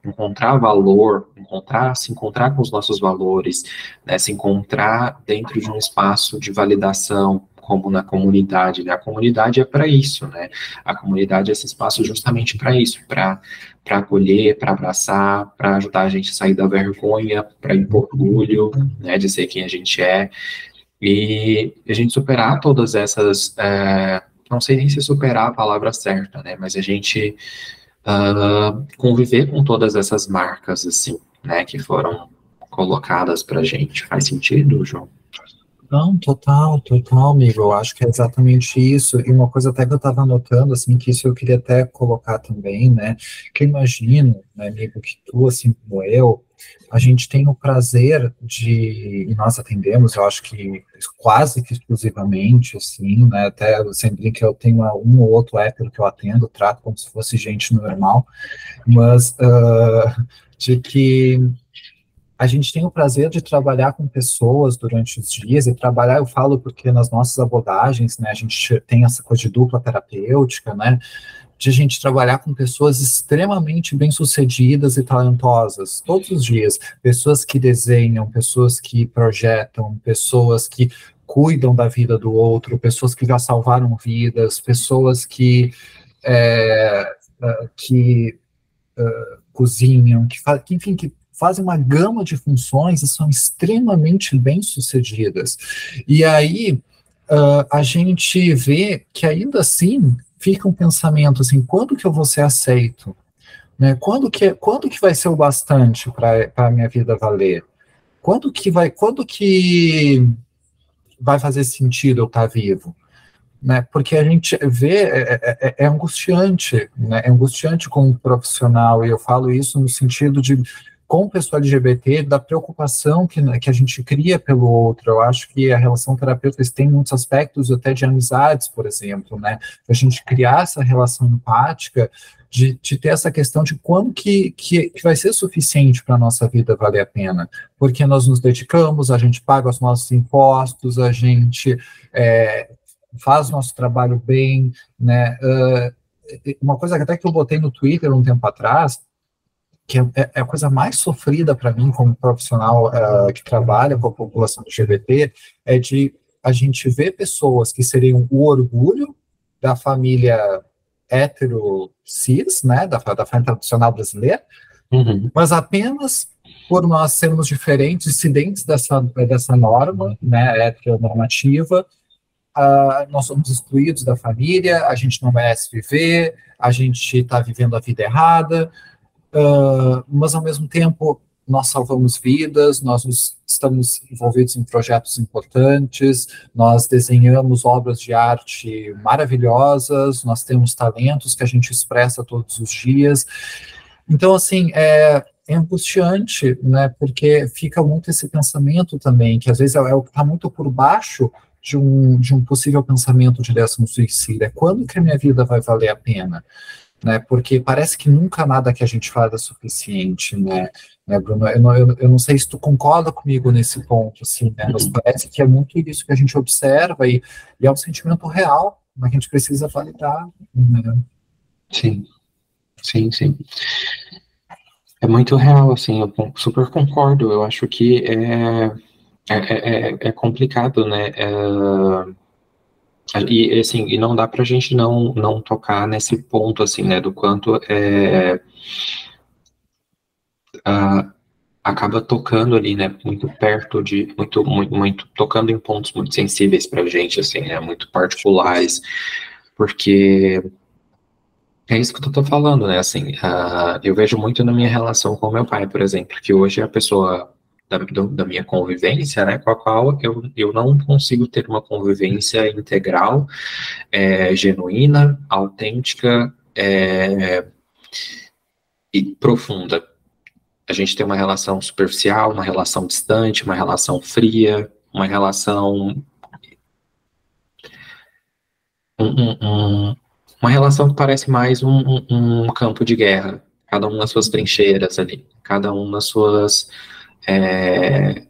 encontrar valor, encontrar, se encontrar com os nossos valores, né, se encontrar dentro de um espaço de validação, como na comunidade, né? A comunidade é para isso, né? A comunidade é esse espaço justamente para isso, para para acolher, para abraçar, para ajudar a gente a sair da vergonha, para impor orgulho, né, de ser quem a gente é, e a gente superar todas essas, é, não sei nem se superar a palavra certa, né, mas a gente uh, conviver com todas essas marcas, assim, né, que foram colocadas para gente. Faz sentido, João? Não, total, total, amigo. Eu acho que é exatamente isso. E uma coisa até que eu estava notando, assim, que isso eu queria até colocar também, né? Que eu imagino, né, amigo, que tu, assim como eu, a gente tem o prazer de, e nós atendemos, eu acho que quase que exclusivamente, assim, né, até sempre que eu tenho um ou outro hétero que eu atendo, trato como se fosse gente normal, mas uh, de que a gente tem o prazer de trabalhar com pessoas durante os dias, e trabalhar, eu falo porque nas nossas abordagens, né, a gente tem essa coisa de dupla terapêutica, né, de a gente trabalhar com pessoas extremamente bem-sucedidas e talentosas, todos os dias. Pessoas que desenham, pessoas que projetam, pessoas que cuidam da vida do outro, pessoas que já salvaram vidas, pessoas que, é, que uh, cozinham, que, que, enfim, que fazem uma gama de funções e são extremamente bem-sucedidas. E aí, uh, a gente vê que ainda assim fica um pensamento assim, quando que eu vou ser aceito? Né? Quando, que, quando que vai ser o bastante para a minha vida valer? Quando que vai, quando que vai fazer sentido eu estar tá vivo? Né? Porque a gente vê, é, é, é, é angustiante, né? é angustiante como profissional, e eu falo isso no sentido de com o pessoal LGBT, da preocupação que, que a gente cria pelo outro. Eu acho que a relação terapêutica tem muitos aspectos, até de amizades, por exemplo, né? A gente criar essa relação empática, de, de ter essa questão de quando que, que, que vai ser suficiente para a nossa vida valer a pena. Porque nós nos dedicamos, a gente paga os nossos impostos, a gente é, faz nosso trabalho bem, né? Uh, uma coisa até que eu botei no Twitter um tempo atrás, que é, é, é, a coisa mais sofrida para mim como profissional uh, que trabalha com a população LGBT, é de a gente ver pessoas que seriam o orgulho da família hétero cis, né, da, da família tradicional brasileira, uhum. mas apenas por nós sermos diferentes, dissidentes dessa, dessa norma, né, heteronormativa, uh, nós somos excluídos da família, a gente não merece viver, a gente está vivendo a vida errada, uh, mas ao mesmo tempo nós salvamos vidas, nós estamos envolvidos em projetos importantes, nós desenhamos obras de arte maravilhosas, nós temos talentos que a gente expressa todos os dias. Então, assim, é, é angustiante, né, porque fica muito esse pensamento também, que às vezes é, é o que está muito por baixo de um, de um possível pensamento de décimo suicida. É quando que a minha vida vai valer a pena? Né, porque parece que nunca nada que a gente faz é suficiente, né, né Bruno? Eu não, eu, eu não sei se tu concorda comigo nesse ponto, assim, né, mas parece que é muito isso que a gente observa e, e é um sentimento real, mas que a gente precisa validar, né? Sim, sim, sim. É muito real, assim, eu super concordo, eu acho que é é, é, é, é complicado, né? É, e assim, e não dá para a gente não, não tocar nesse ponto, assim, né? Do quanto é, acaba tocando ali, né? Muito perto de, muito, muito, muito, tocando em pontos muito sensíveis para a gente, assim, né? Muito particulares, porque é isso que eu tô falando, né? Assim, eu vejo muito na minha relação com meu pai, por exemplo, que hoje é a pessoa da, da, minha convivência, né, com a qual eu, eu não consigo ter uma convivência integral, é, genuína, autêntica é, e profunda. A gente tem uma relação superficial, uma relação distante, uma relação fria, uma relação. Um, um, um, uma relação que parece mais um campo de guerra, cada um nas suas trincheiras ali, cada um nas suas é,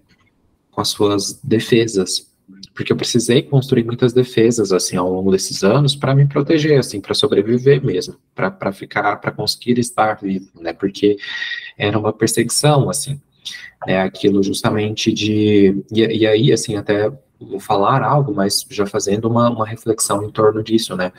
com as suas defesas, porque eu precisei construir muitas defesas assim ao longo desses anos para me proteger, assim, para sobreviver mesmo, para ficar, para conseguir estar vivo, né? Porque era uma perseguição, assim, né? Aquilo justamente de e, e aí, assim, até vou falar algo, mas já fazendo uma, uma reflexão em torno disso, né?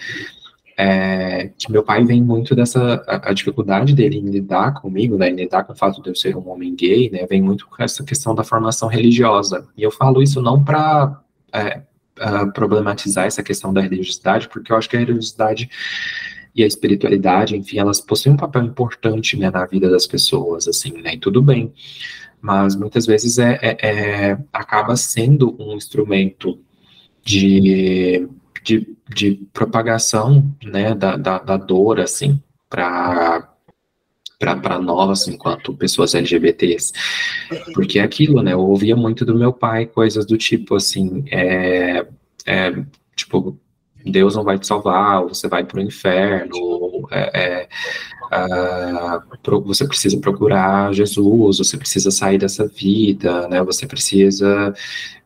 É, que meu pai vem muito dessa a, a, dificuldade dele em lidar comigo, né, em lidar com o fato de eu ser um homem gay, né, vem muito com essa questão da formação religiosa. E eu falo isso não para é, problematizar essa questão da religiosidade, porque eu acho que a religiosidade e a espiritualidade, enfim, elas possuem um papel importante né, na vida das pessoas, assim, né, e tudo bem. Mas muitas vezes é, é, é acaba sendo um instrumento de de, de propagação né, da, da, da dor, assim, para para nós, enquanto pessoas LGBTs. Porque é aquilo, né? Eu ouvia muito do meu pai coisas do tipo assim, é, é, tipo, Deus não vai te salvar, você vai para o inferno, é, é, uh, você precisa procurar Jesus, você precisa sair dessa vida, né? Você precisa.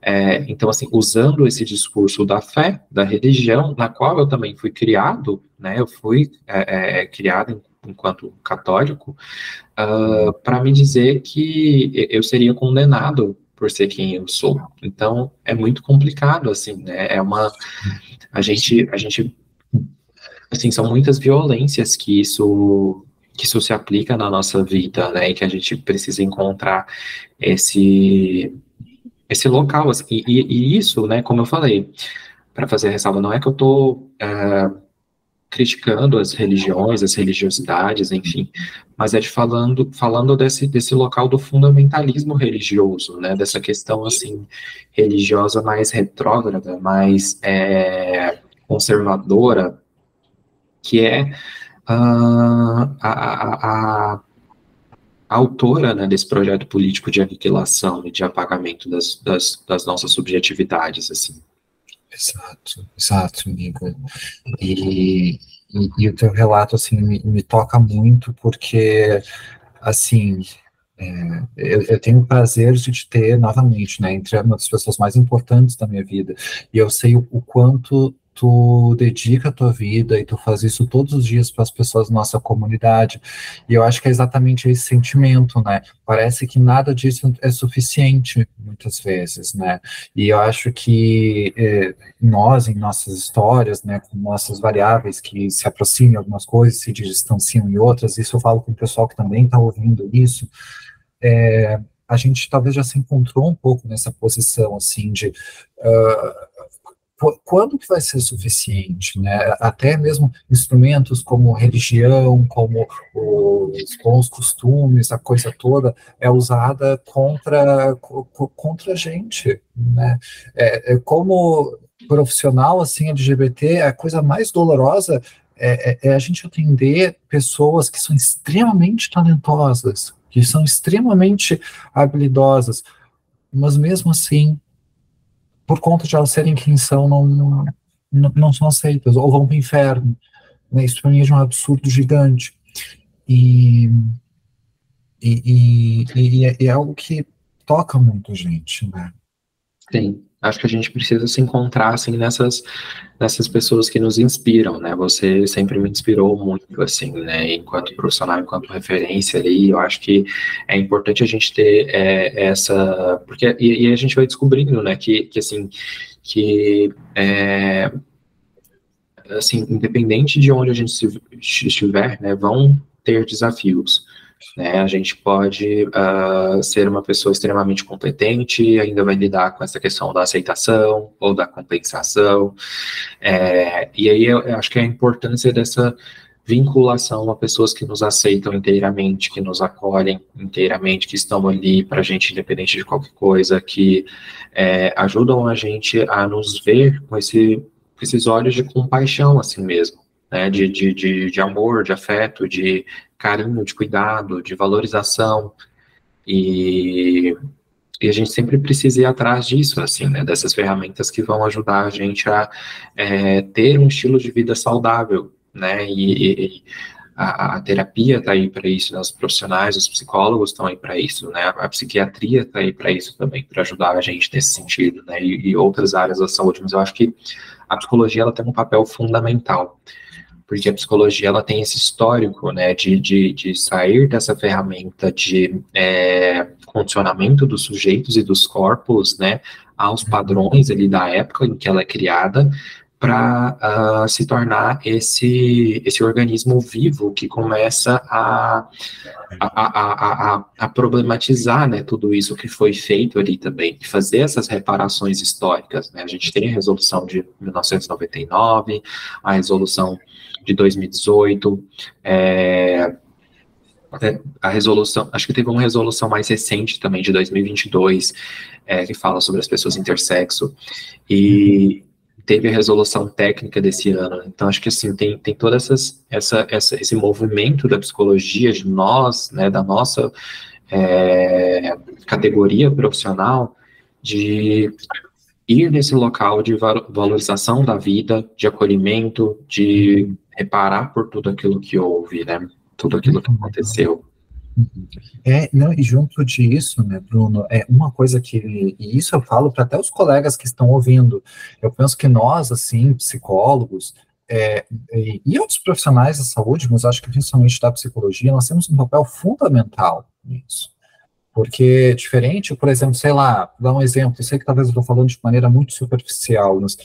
É, então, assim, usando esse discurso da fé, da religião, na qual eu também fui criado, né? Eu fui é, é, criado enquanto católico, uh, ah, para me dizer que eu seria condenado por ser quem eu sou. Então, é muito complicado, assim, né? É uma a gente, a gente, assim, são muitas violências que isso, que isso se aplica na nossa vida, né, e que a gente precisa encontrar esse, esse local, assim, e, e isso, né, como eu falei, para fazer ressalva, não é que eu estou é, criticando as religiões, as religiosidades, enfim, mas é de falando, falando desse, desse local do fundamentalismo religioso, né, dessa questão, assim, religiosa mais retrógrada, mais é, conservadora, que é uh, a, a, a, autora né, desse projeto político de aniquilação e de apagamento das, das, das nossas subjetividades, assim. Exato, exato, amigo. E, e, e, o teu relato, assim, me, me toca muito, porque, assim, é, eu, eu, tenho o prazer de te ter novamente, né, entre uma das pessoas mais importantes da minha vida, e eu sei o, o quanto tu dedica a tua vida e tu faz isso todos os dias para as pessoas da nossa comunidade. E eu acho que é exatamente esse sentimento, né? Parece que nada disso é suficiente muitas vezes, né? E eu acho que eh, nós, em nossas histórias, né, com nossas variáveis que se aproximam em algumas coisas, se distanciam em outras, isso eu falo com o pessoal que também está ouvindo isso, é, a gente talvez já se encontrou um pouco nessa posição, assim, de uh, quando que vai ser suficiente, né? Até mesmo instrumentos como religião, como os bons costumes, a coisa toda é usada contra contra a gente, né? É, é como profissional assim LGBT, a coisa mais dolorosa é, é, é a gente atender pessoas que são extremamente talentosas, que são extremamente habilidosas, mas mesmo assim por conta de elas serem quem são, não, não, não são aceitas, ou vão para o inferno. Né? Isso para mim é um absurdo gigante. E, e, e, e, é, é algo que toca muito a gente, né? Sim. Acho que a gente precisa se encontrar assim nessas nessas pessoas que nos inspiram, né? Você sempre me inspirou muito assim, né? Enquanto profissional, enquanto referência ali, eu acho que é importante a gente ter é, essa porque e, e, a gente vai descobrindo, né? Que, que assim que é, assim independente de onde a gente estiver, né? Vão ter desafios. Né? A gente pode uh, ser uma pessoa extremamente competente ainda vai lidar com essa questão da aceitação ou da compensação. É, e aí eu, eu acho que a importância dessa vinculação a pessoas que nos aceitam inteiramente, que nos acolhem inteiramente, que estão ali para a gente, independente de qualquer coisa, que é, ajudam a gente a nos ver com esse, esses olhos de compaixão, assim mesmo, né, de, de, de, de amor, de afeto, de carinho, de cuidado, de valorização. E, e a gente sempre precisa ir atrás disso, assim, né, dessas ferramentas que vão ajudar a gente a é, ter um estilo de vida saudável, né, e, e a, a, terapia está aí para isso, né, os profissionais, os psicólogos estão aí para isso, né, a psiquiatria está aí para isso também, para ajudar a gente nesse sentido, né, e, e outras áreas da saúde, mas eu acho que a psicologia ela tem um papel fundamental porque a psicologia ela tem esse histórico, né, de, de, de sair dessa ferramenta de é, condicionamento dos sujeitos e dos corpos, né, aos padrões ali da época em que ela é criada, para uh, se tornar esse, esse organismo vivo que começa a, a, a, a, a problematizar né, tudo isso que foi feito ali também, fazer essas reparações históricas. Né? A gente tem a resolução de 1999, a resolução de 2018, é, é, a resolução, acho que teve uma resolução mais recente também, de 2022, é, que fala sobre as pessoas intersexo, e teve a resolução técnica desse ano, então acho que assim, tem, tem todo essas, essa, essa, esse movimento da psicologia, de nós, né, da nossa é, categoria profissional, de ir nesse local de valorização da vida, de acolhimento, de reparar por tudo aquilo que houve, né? Tudo aquilo que aconteceu. É, não, e junto disso, né, Bruno, é uma coisa que, e isso eu falo para até os colegas que estão ouvindo, eu penso que nós, assim, psicólogos, é, e, outros profissionais da saúde, mas acho que principalmente da psicologia, nós temos um papel fundamental nisso. Porque diferente, por exemplo, sei lá, dar um exemplo, eu sei que talvez eu estou falando de maneira muito superficial, mas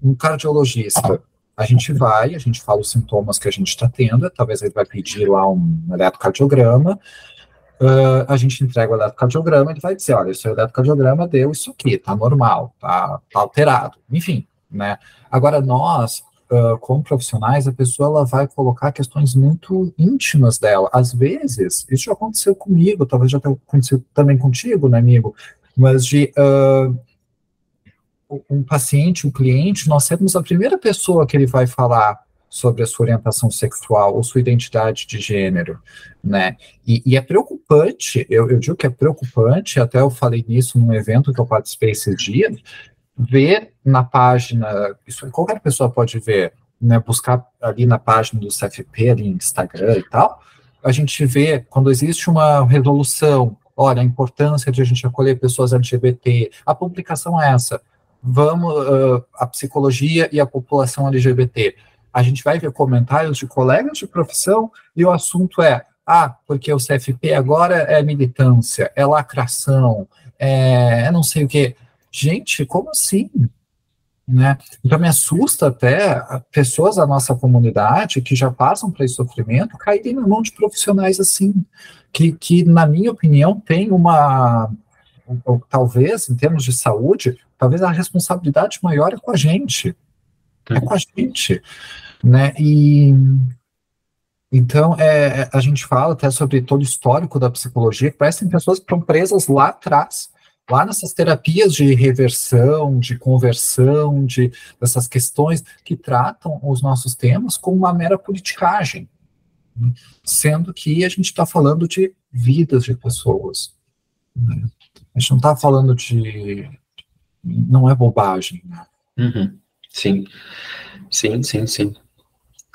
um cardiologista, a gente vai, a gente fala os sintomas que a gente está tendo, talvez ele vai pedir lá um eletrocardiograma, uh, a gente entrega o eletrocardiograma, ele vai dizer, olha, esse eletrocardiograma deu isso aqui, tá normal, tá, tá alterado, enfim, né? Agora, nós, uh, como profissionais, a pessoa ela vai colocar questões muito íntimas dela. Às vezes, isso já aconteceu comigo, talvez já tenha acontecido também contigo, né, amigo? Mas de... Uh, um paciente, um cliente, nós sermos a primeira pessoa que ele vai falar sobre a sua orientação sexual ou sua identidade de gênero, né? E, e é preocupante, eu, eu, digo que é preocupante, até eu falei nisso num evento que eu participei esses dias, ver na página, isso qualquer pessoa pode ver, né? Buscar ali na página do CFP, ali no Instagram e tal, a gente vê quando existe uma resolução, olha, a importância de a gente acolher pessoas LGBT, a publicação é essa, vamos uh, a psicologia e a população LGBT. A gente vai ver comentários de colegas de profissão e o assunto é ah, porque o CFP agora é militância, é lacração, é, é não sei o que. Gente, como assim? Né? Então me assusta até pessoas da nossa comunidade que já passam por esse sofrimento caírem na mão de profissionais assim, que, que na minha opinião, tem uma talvez, em termos de saúde, talvez a responsabilidade maior é com a gente. É com a gente. Né? E então, é, a gente fala até sobre todo o histórico da psicologia, que parecem pessoas que estão presas lá atrás, lá nessas terapias de reversão, de conversão, de dessas questões que tratam os nossos temas como uma mera politicagem, né? sendo que a gente está falando de vidas de pessoas. Né? A gente não está falando de. Não é bobagem. Né? Uhum. Sim, sim, sim, sim.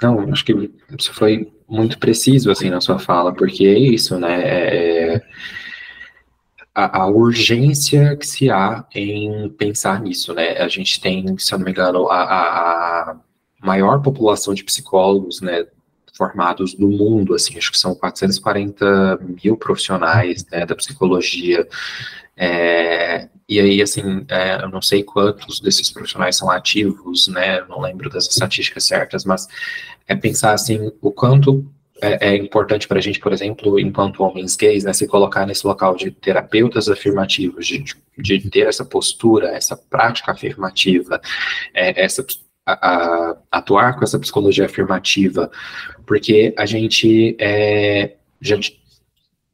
Não, acho que você foi muito preciso assim na sua fala, porque é isso, né? É, é a, a, urgência que se há em pensar nisso, né? A gente tem, se eu não me engano, a, a maior população de psicólogos, né, formados do mundo, assim, acho que são 440 mil profissionais né, da psicologia. É, e aí, assim, é, eu não sei quantos desses profissionais são ativos, né? Não lembro das estatísticas certas, mas é pensar assim o quanto é, é importante para a gente, por exemplo, enquanto homens gays, né, se colocar nesse local de terapeutas afirmativos, de, de ter essa postura, essa prática afirmativa, é, essa a, a, atuar com essa psicologia afirmativa, porque a gente é, já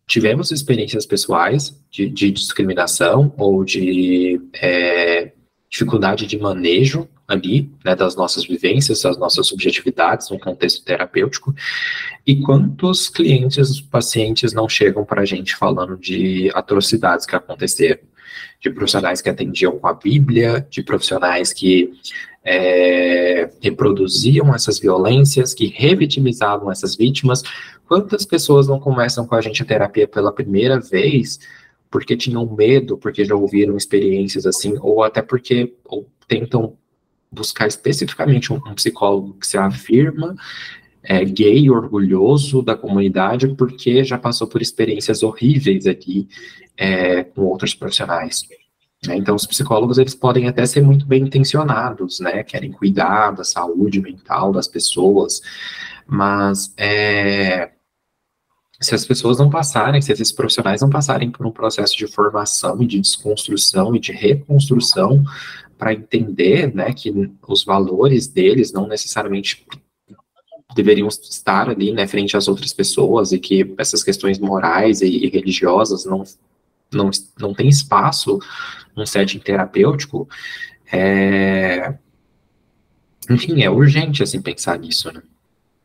tivemos experiências pessoais de, de discriminação ou de é, dificuldade de manejo ali, né, das nossas vivências, das nossas subjetividades no contexto terapêutico, e quantos clientes, pacientes não chegam para a gente falando de atrocidades que aconteceram, de profissionais que atendiam com a Bíblia, de profissionais que é, reproduziam essas violências, que revitimizavam essas vítimas. Quantas pessoas não começam com a gente a terapia pela primeira vez porque tinham medo, porque já ouviram experiências assim, ou até porque ou tentam buscar especificamente um, um psicólogo que se afirma é, gay, orgulhoso da comunidade, porque já passou por experiências horríveis aqui é, com outros profissionais. Né? Então, os psicólogos, eles podem até ser muito bem intencionados, né, querem cuidar da saúde mental das pessoas, mas é, se as pessoas não passarem, se esses profissionais não passarem por um processo de formação e de desconstrução e de reconstrução para entender, né, que os valores deles não necessariamente deveriam estar ali, né, frente às outras pessoas e que essas questões morais e, e religiosas não não, não tem espaço num setting terapêutico, é... enfim, é urgente, assim, pensar nisso, né?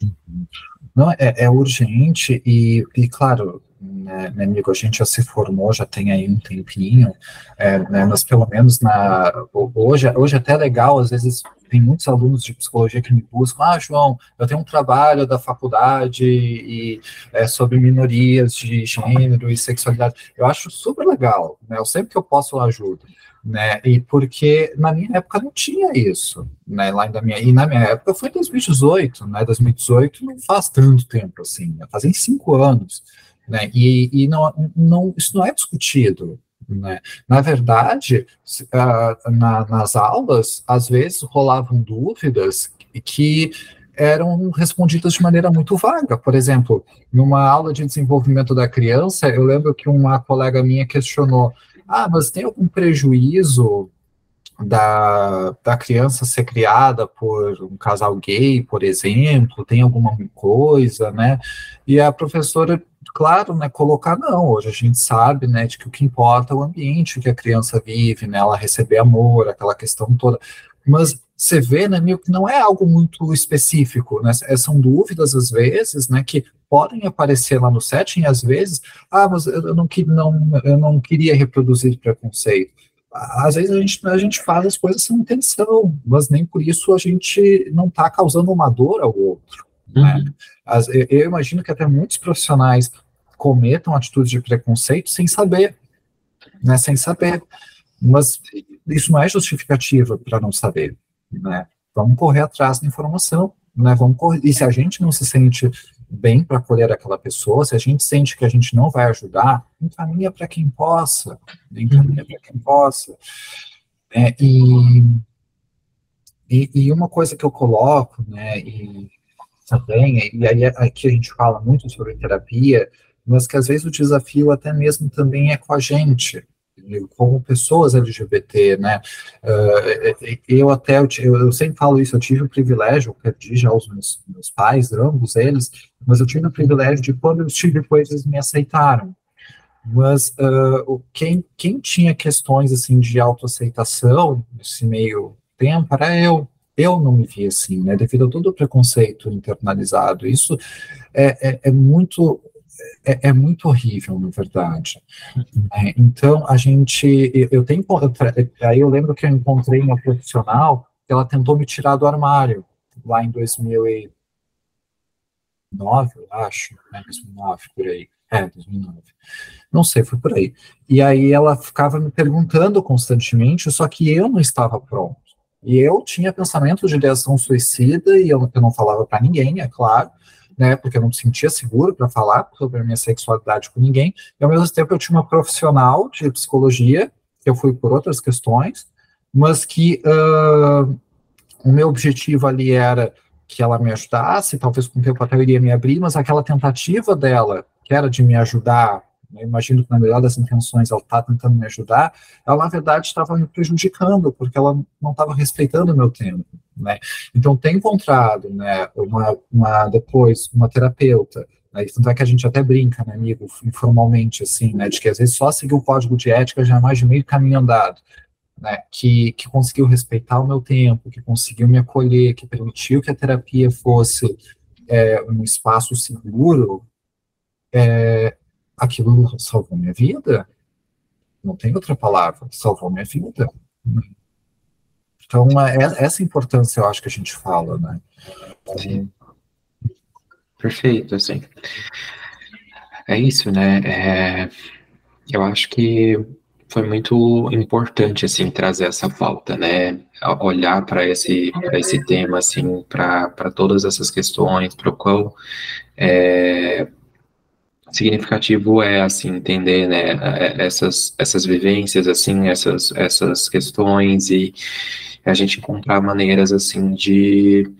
Uhum. Não, é, é urgente e, e claro, né, meu amigo, a gente já se formou, já tem aí um tempinho, é, né, mas pelo menos na, hoje, hoje é até legal, às vezes tem muitos alunos de psicologia que me buscam, ah, João, eu tenho um trabalho da faculdade e é, sobre minorias de gênero e sexualidade, eu acho super legal, né, eu sempre que eu posso eu ajudo, né? E porque na minha época não tinha isso, né? Lá na minha, e na minha época foi 2018, né? 2018 não faz tanto tempo assim, né? fazem cinco anos, né? E, e não, não, isso não é discutido, né? Na verdade, uh, na, nas aulas, às vezes rolavam dúvidas que eram respondidas de maneira muito vaga. Por exemplo, numa aula de desenvolvimento da criança, eu lembro que uma colega minha questionou: ah, mas tem algum prejuízo da, da criança ser criada por um casal gay, por exemplo? Tem alguma coisa, né? E a professora, claro, né, colocar não. Hoje a gente sabe, né, de que o que importa é o ambiente que a criança vive, né? Ela receber amor, aquela questão toda. Mas você vê, né, meio que não é algo muito específico, né? São dúvidas às vezes, né, que podem aparecer lá no setting, às vezes, ah, mas eu não, não, eu não queria reproduzir preconceito. Às vezes a gente, a gente faz as coisas sem intenção, mas nem por isso a gente não está causando uma dor ao outro. Uhum. Né? As, eu, eu imagino que até muitos profissionais cometam atitudes de preconceito sem saber, né, sem saber. Mas isso não é justificativa para não saber, né? Vamos correr atrás da informação, né? Vamos correr. E se a gente não se sente bem para acolher aquela pessoa, se a gente sente que a gente não vai ajudar, encaminha para quem possa, encaminha para quem possa. É, e, e, e, uma coisa que eu coloco, né, e também, e aí aqui a gente fala muito sobre terapia, mas que às vezes o desafio até mesmo também é com a gente, como pessoas LGBT, né? Uh, eu até, eu, eu, sempre falo isso, eu tive o privilégio, eu perdi já os meus, meus pais, ambos eles, mas eu tive o privilégio de quando eu estive com eles, me aceitaram. Mas uh, quem, quem tinha questões assim de autoaceitação nesse meio tempo era eu. Eu não me via assim, né? Devido a todo o preconceito internalizado. Isso é, é, é muito é, é, muito horrível, na verdade. É, então, a gente, eu, tenho, aí eu lembro que eu encontrei uma profissional ela tentou me tirar do armário, lá em 2009, eu acho, né, 2009, por aí. É, 2009. Não sei, foi por aí. E aí ela ficava me perguntando constantemente, só que eu não estava pronto. E eu tinha pensamentos de ideação suicida e eu, eu não falava para ninguém, é claro né, porque eu não me sentia seguro para falar sobre a minha sexualidade com ninguém, e ao mesmo tempo eu tinha uma profissional de psicologia, que eu fui por outras questões, mas que uh, o meu objetivo ali era que ela me ajudasse, talvez com o tempo até eu iria me abrir, mas aquela tentativa dela, que era de me ajudar, eu imagino que na melhor das intenções ela está tentando me ajudar, ela na verdade estava me prejudicando, porque ela não estava respeitando o meu tempo né? Então, ter encontrado, né, uma, uma depois, uma terapeuta, né, tanto é que a gente até brinca, né, amigo, informalmente, assim, né, de que às vezes só seguir o código de ética já é mais de meio caminho andado, né, que, que conseguiu respeitar o meu tempo, que conseguiu me acolher, que permitiu que a terapia fosse é, um espaço seguro, é, aquilo salvou minha vida. Não tem outra palavra, salvou minha vida. Então, é, é essa importância eu acho que a gente fala, né? Sim. Perfeito, assim. É isso, né? É, eu acho que foi muito importante, assim, trazer essa pauta, né? Olhar para esse, esse tema, assim, para todas essas questões, para o qual é, significativo é, assim, entender, né? É, essas, essas vivências, assim, essas, essas questões e é a gente encontrar maneiras assim de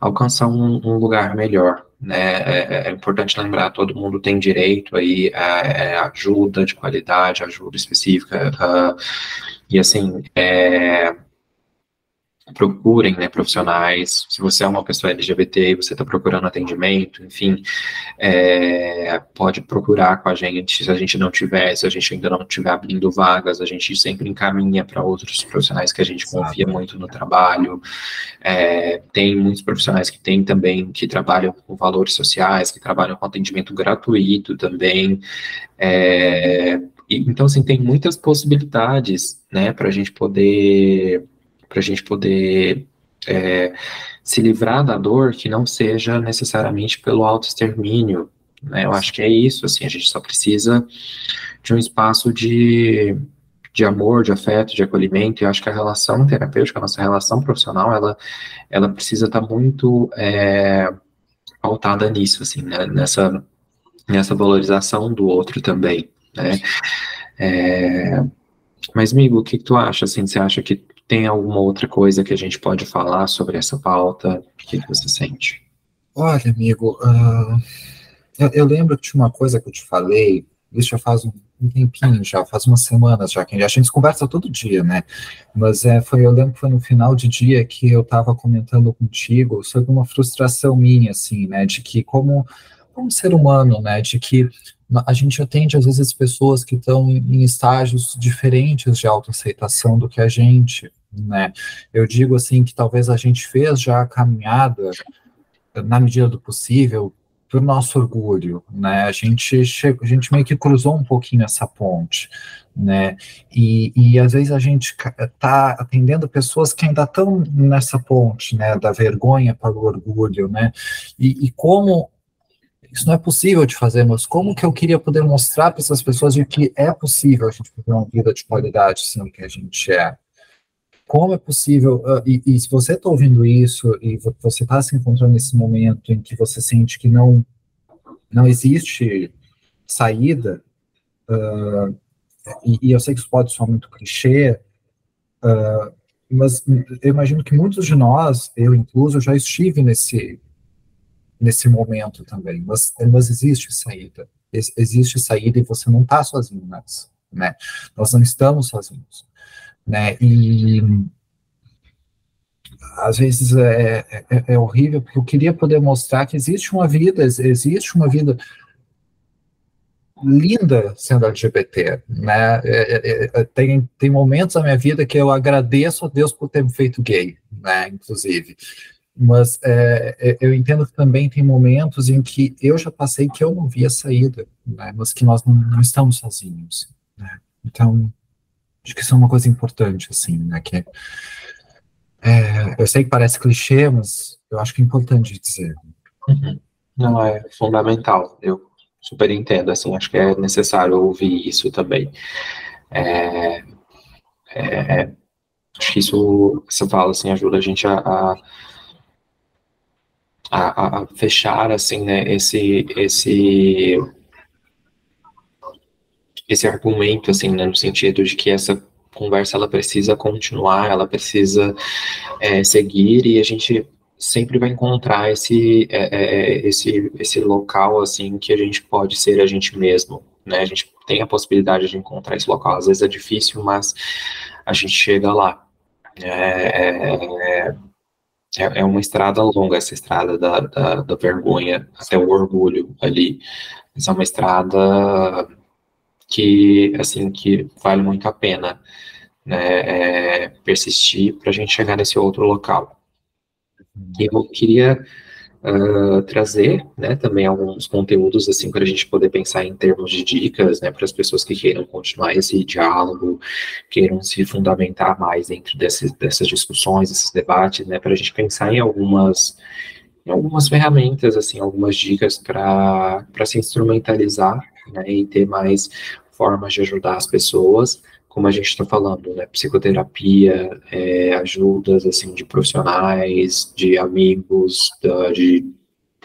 alcançar um, um lugar melhor, né? É, é, importante lembrar, todo mundo tem direito aí a, a ajuda de qualidade, ajuda específica, uh, e assim, é, procurem né, profissionais. Se você é uma pessoa LGBT e você está procurando atendimento, enfim, é, pode procurar com a gente. Se a gente não tiver, se a gente ainda não estiver abrindo vagas, a gente sempre encaminha para outros profissionais que a gente confia muito no trabalho. É, tem muitos profissionais que têm também, que trabalham com valores sociais, que trabalham com atendimento gratuito também. É, então, assim, tem muitas possibilidades, né, para a gente poder para a gente poder é, se livrar da dor que não seja necessariamente pelo autoextermínio. Né? Eu acho que é isso, assim, a gente só precisa de um espaço de, de amor, de afeto, de acolhimento, eu acho que a relação terapêutica, a nossa relação profissional, ela, ela precisa estar tá muito é, pautada nisso, assim, né? nessa, nessa valorização do outro também, né? É, mas, amigo, o que, que tu acha, assim, você acha que tem alguma outra coisa que a gente pode falar sobre essa pauta? O que, você sente? Olha, amigo, uh, eu, eu, lembro que tinha uma coisa que eu te falei, isso já faz um, um tempinho, já faz umas semanas já, que a gente conversa todo dia, né? Mas é, foi, eu lembro que foi no final de dia que eu estava comentando contigo sobre uma frustração minha, assim, né? De que como, como ser humano, né? De que a gente atende às vezes pessoas que estão em estágios diferentes de autoaceitação do que a gente, né? Eu digo assim que talvez a gente fez já a caminhada na medida do possível por nosso orgulho, né? A gente chega, a gente meio que cruzou um pouquinho essa ponte, né? E, e às vezes a gente está atendendo pessoas que ainda estão nessa ponte, né? Da vergonha para o orgulho, né? E, e como isso não é possível de fazer, mas como que eu queria poder mostrar para essas pessoas de que é possível a gente viver uma vida de qualidade sendo que a gente é? Como é possível, uh, e, e, se você está ouvindo isso e você está se encontrando nesse momento em que você sente que não, não existe saída, uh, e, e, eu sei que isso pode soar muito clichê, uh, mas eu imagino que muitos de nós, eu incluso, já estive nesse, nesse momento também, mas, mas existe saída, existe saída e você não está sozinho nessa. né? Nós não estamos sozinhos, né? E às vezes é, é, é, horrível, porque eu queria poder mostrar que existe uma vida, existe uma vida linda sendo LGBT, né? É, é, é, tem, tem momentos na minha vida que eu agradeço a Deus por ter me feito gay, né? Inclusive. Mas é, eu entendo que também tem momentos em que eu já passei que eu não via saída, né? Mas que nós não, não estamos sozinhos, né? Então, acho que isso é uma coisa importante, assim, né? Que é, eu sei que parece clichê, mas eu acho que é importante dizer. Uhum. Não, é fundamental. Eu super entendo, assim, acho que é necessário ouvir isso também. É, é, acho que isso, você fala, assim, ajuda a gente a, a, a, a fechar, assim, né, esse, esse, esse argumento, assim, né, no sentido de que essa conversa, ela precisa continuar, ela precisa é, seguir, e a gente sempre vai encontrar esse, é, é, é, esse, esse local, assim, que a gente pode ser a gente mesmo, né? A gente tem a possibilidade de encontrar esse local. Às vezes é difícil, mas a gente chega lá. É, é, é, uma estrada longa, essa estrada da, da, da vergonha até o orgulho ali. Mas é uma estrada que, assim, que vale muito a pena, né? É, persistir para a gente chegar nesse outro local. E eu queria uh, trazer, né, também alguns conteúdos, assim, para a gente poder pensar em termos de dicas, né, para as pessoas que queiram continuar esse diálogo, queiram se fundamentar mais dentro dessas, dessas discussões, esses debates, né, para a gente pensar em algumas em algumas ferramentas, assim, algumas dicas para se instrumentalizar, né, e ter mais formas de ajudar as pessoas, como a gente está falando, né, psicoterapia, é, ajudas, assim, de profissionais, de amigos, de,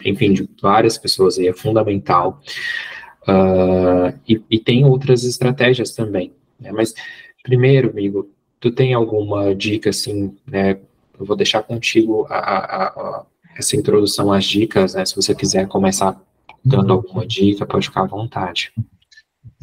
enfim, de várias pessoas aí, é fundamental. Uh, e, e, tem outras estratégias também, né, mas, primeiro, amigo, tu tem alguma dica, assim, né, eu vou deixar contigo a, a, a, essa introdução às dicas, né, se você quiser começar dando alguma dica, pode ficar à vontade.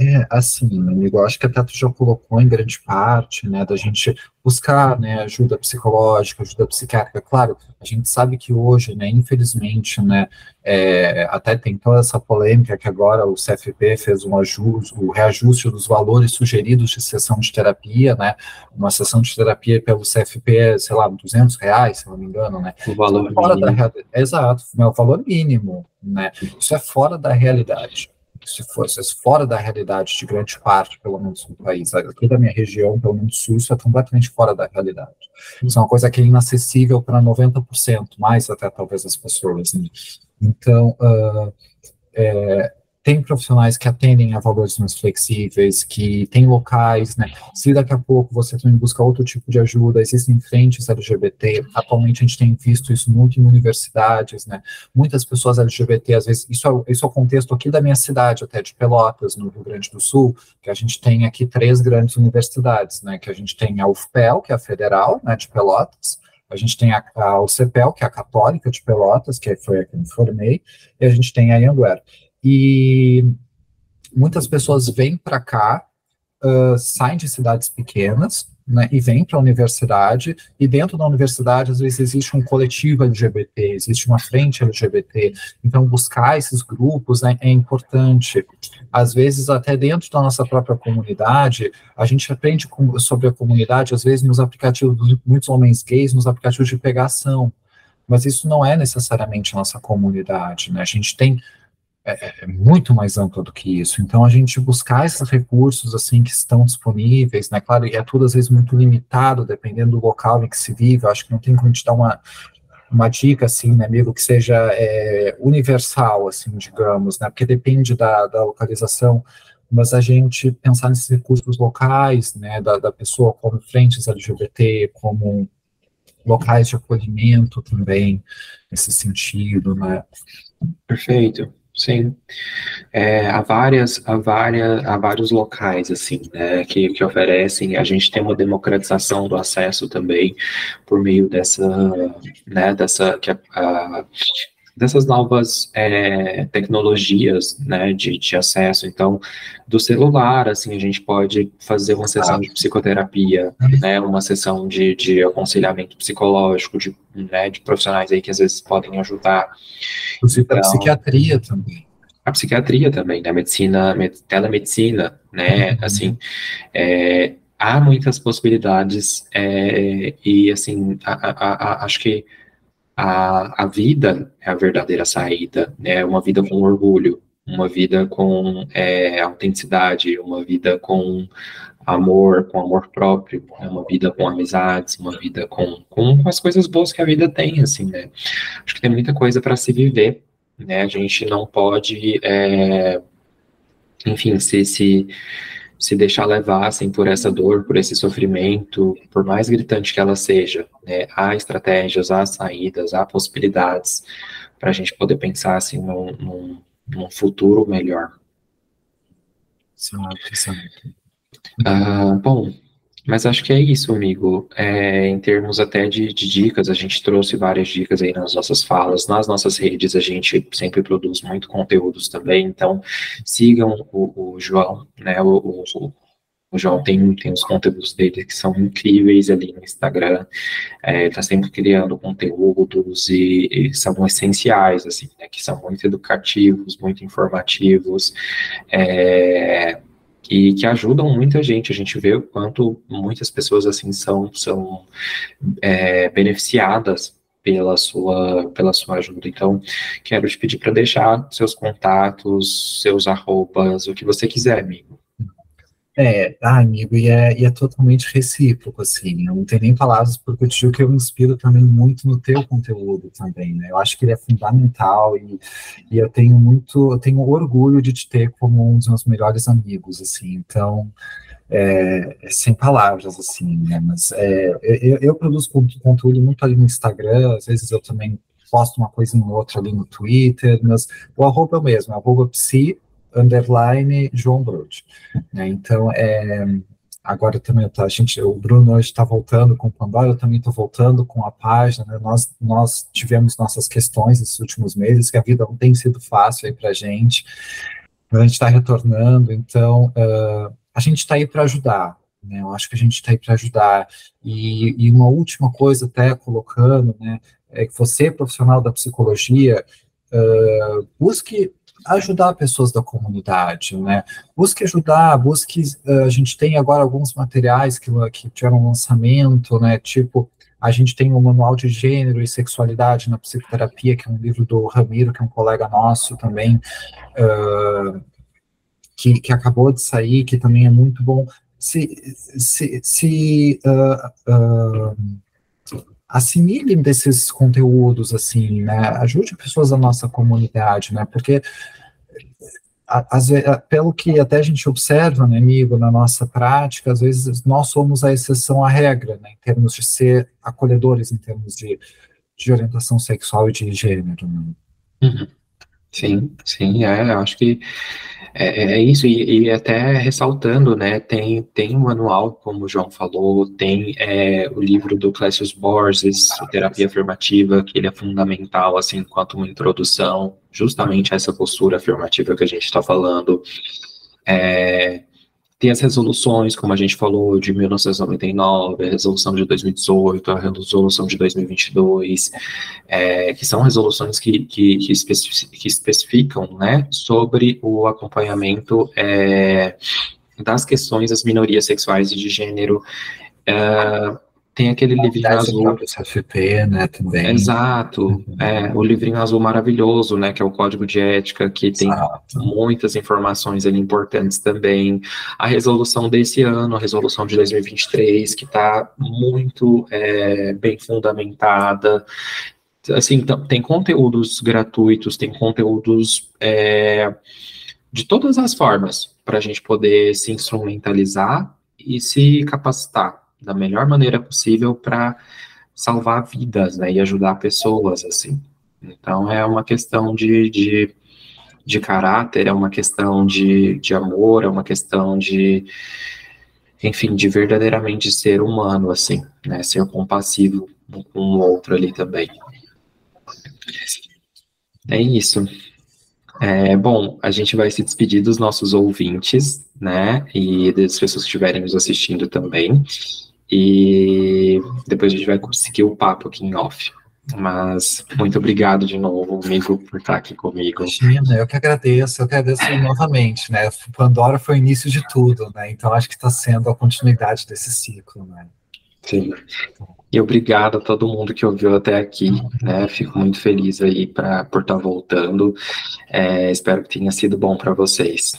É, assim, amigo, acho que até tu já colocou em grande parte, né, da gente buscar, né, ajuda psicológica, ajuda psiquiátrica. Claro, a gente sabe que hoje, né, infelizmente, né, é, até tem toda essa polêmica que agora o CFP fez um ajuste, o reajuste dos valores sugeridos de sessão de terapia, né, uma sessão de terapia pelo CFP, sei lá, 200 reais, se não me engano, né. O valor fora mínimo. Da, exato, é o valor mínimo, né, isso é fora da realidade se fosse fora da realidade de grande parte, pelo menos do país, aqui da minha região, pelo menos sul, isso é completamente fora da realidade. Isso é uma coisa que é inacessível para 90%, mais até talvez as pessoas. Né? Então, uh, é, tem profissionais que atendem a valores mais flexíveis, que tem locais, né? Se daqui a pouco você também busca outro tipo de ajuda, existem frentes LGBT, atualmente a gente tem visto isso muito em universidades, né? Muitas pessoas LGBT, às vezes, isso é, isso é o contexto aqui da minha cidade, até de Pelotas, no Rio Grande do Sul, que a gente tem aqui três grandes universidades, né? Que a gente tem a UFPEL, que é a federal, né, de Pelotas, a gente tem a, a UCPEL, que é a católica de Pelotas, que foi a que eu me formei, e a gente tem a Anguera. E muitas pessoas vêm para cá, uh, saem de cidades pequenas, né, e vêm para a universidade, e dentro da universidade, às vezes, existe um coletivo LGBT, existe uma frente LGBT, então buscar esses grupos né, é importante. Às vezes, até dentro da nossa própria comunidade, a gente aprende com, sobre a comunidade, às vezes, nos aplicativos, muitos homens gays, nos aplicativos de pegação, mas isso não é necessariamente nossa comunidade, né, a gente tem é, é, é, muito mais ampla do que isso. Então, a gente buscar esses recursos, assim, que estão disponíveis, né, claro, e é tudo, às vezes, muito limitado, dependendo do local em que se vive, eu acho que não tem como gente dar uma, uma dica, assim, né, amigo, que seja é, universal, assim, digamos, né, porque depende da, da localização, mas a gente pensar nesses recursos locais, né, da, da pessoa como frentes LGBT, como locais de acolhimento também, nesse sentido, né. Perfeito. Sim. É, há várias, há várias, há vários locais assim, né, que, que oferecem. A gente tem uma democratização do acesso também por meio dessa, né, dessa que a, a dessas novas é, tecnologias, né, de, de, acesso. Então, do celular, assim, a gente pode fazer uma sessão de psicoterapia, né, uma sessão de, de aconselhamento psicológico, de, né, de profissionais aí que às vezes podem ajudar. Inclusive então, a psiquiatria também. A psiquiatria também, né, medicina, med, telemedicina, né, uhum. assim, é, há muitas possibilidades é, e, assim, a, a, a, acho que a, a vida é a verdadeira saída, né? Uma vida com orgulho, uma vida com é, autenticidade, uma vida com amor, com amor próprio, né? uma vida com amizades, uma vida com, com as coisas boas que a vida tem, assim, né? Acho que tem muita coisa para se viver, né? A gente não pode, é, enfim, se, se se deixar levar assim, por essa dor, por esse sofrimento, por mais gritante que ela seja, né, há estratégias, há saídas, há possibilidades para a gente poder pensar assim, num, num, num futuro melhor. Certo, certo. Ah, bom, mas acho que é isso, amigo. É, em termos até de, de, dicas, a gente trouxe várias dicas aí nas nossas falas. Nas nossas redes, a gente sempre produz muito conteúdos também. Então, sigam o, o João, né? O, o, o, João tem, tem os conteúdos dele que são incríveis ali no Instagram. É, sempre criando conteúdos e, e, são essenciais, assim, né? Que são muito educativos, muito informativos. É, e que ajudam muita gente. A gente vê o quanto muitas pessoas assim são, são é, beneficiadas pela sua, pela sua ajuda. Então, quero te pedir para deixar seus contatos, seus arrobas, o que você quiser, amigo. É, ah, amigo, e é, e é totalmente recíproco, assim, eu não tenho nem palavras, porque te digo que eu inspiro também muito no teu conteúdo também, né, eu acho que ele é fundamental e, e eu tenho muito, eu tenho orgulho de te ter como um dos meus melhores amigos, assim, então, é, é sem palavras, assim, né, mas é, eu, eu produzo conteúdo muito ali no Instagram, às vezes eu também posto uma coisa ou outra ali no Twitter, mas o arroba é o mesmo, arroba psi, underline João Brode. Né? Então, é, agora também tá, a gente, o Bruno hoje está voltando com o Pandora, eu também estou voltando com a página, né? nós, nós tivemos nossas questões nesses últimos meses, que a vida não tem sido fácil aí para a gente, mas a gente está retornando, então uh, a gente está aí para ajudar, né? eu acho que a gente está aí para ajudar, e, e, uma última coisa até colocando, né, é que você, profissional da psicologia, uh, busque ajudar pessoas da comunidade, né? Busque ajudar, busque. Uh, a gente tem agora alguns materiais que, que tiveram lançamento, né? Tipo, a gente tem o Manual de Gênero e Sexualidade na Psicoterapia, que é um livro do Ramiro, que é um colega nosso também, uh, que, que acabou de sair, que também é muito bom. Se, se, se uh, assimilem desses conteúdos, assim, né? Ajude pessoas da nossa comunidade, né? Porque às vezes, pelo que até a gente observa, né, amigo, na nossa prática, às vezes nós somos a exceção à regra, né, em termos de ser acolhedores, em termos de, de orientação sexual e de gênero. Né? Uhum. Sim, sim, é, acho que é, é isso, e, e, até ressaltando, né, tem, tem um manual, como o João falou, tem é, o livro do Clécio Borges, Terapia Afirmativa, que ele é fundamental, assim, enquanto uma introdução, justamente a essa postura afirmativa que a gente está falando. É, tem as resoluções, como a gente falou, de 1999, a resolução de 2018, a resolução de 2022, é, que são resoluções que, que, que, que especificam né, sobre o acompanhamento é, das questões das minorias sexuais e de gênero. É, tem aquele livrinho azul. CFP, né, também. Exato. Uhum. É, o livrinho azul maravilhoso, né, que é o Código de Ética, que tem Exato. muitas informações ali importantes também. A resolução desse ano, a resolução de 2023, que está muito é, bem fundamentada. Assim, tem conteúdos gratuitos, tem conteúdos é, de todas as formas para a gente poder se instrumentalizar e se capacitar da melhor maneira possível para salvar vidas, né, e ajudar pessoas, assim. Então, é uma questão de, de, de caráter, é uma questão de, de amor, é uma questão de, enfim, de verdadeiramente ser humano, assim, né, ser compassivo com o outro ali também. É isso. É, bom, a gente vai se despedir dos nossos ouvintes, né? E das pessoas que estiverem nos assistindo também. E depois a gente vai conseguir o papo aqui em off. Mas muito obrigado de novo, amigo, por estar aqui comigo. Imagina, eu que agradeço, eu que agradeço novamente, né? Pandora foi o início de tudo, né? Então acho que está sendo a continuidade desse ciclo, né? Sim. E obrigado a todo mundo que ouviu até aqui, né? Fico muito feliz aí pra, por estar tá voltando. É, espero que tenha sido bom para vocês.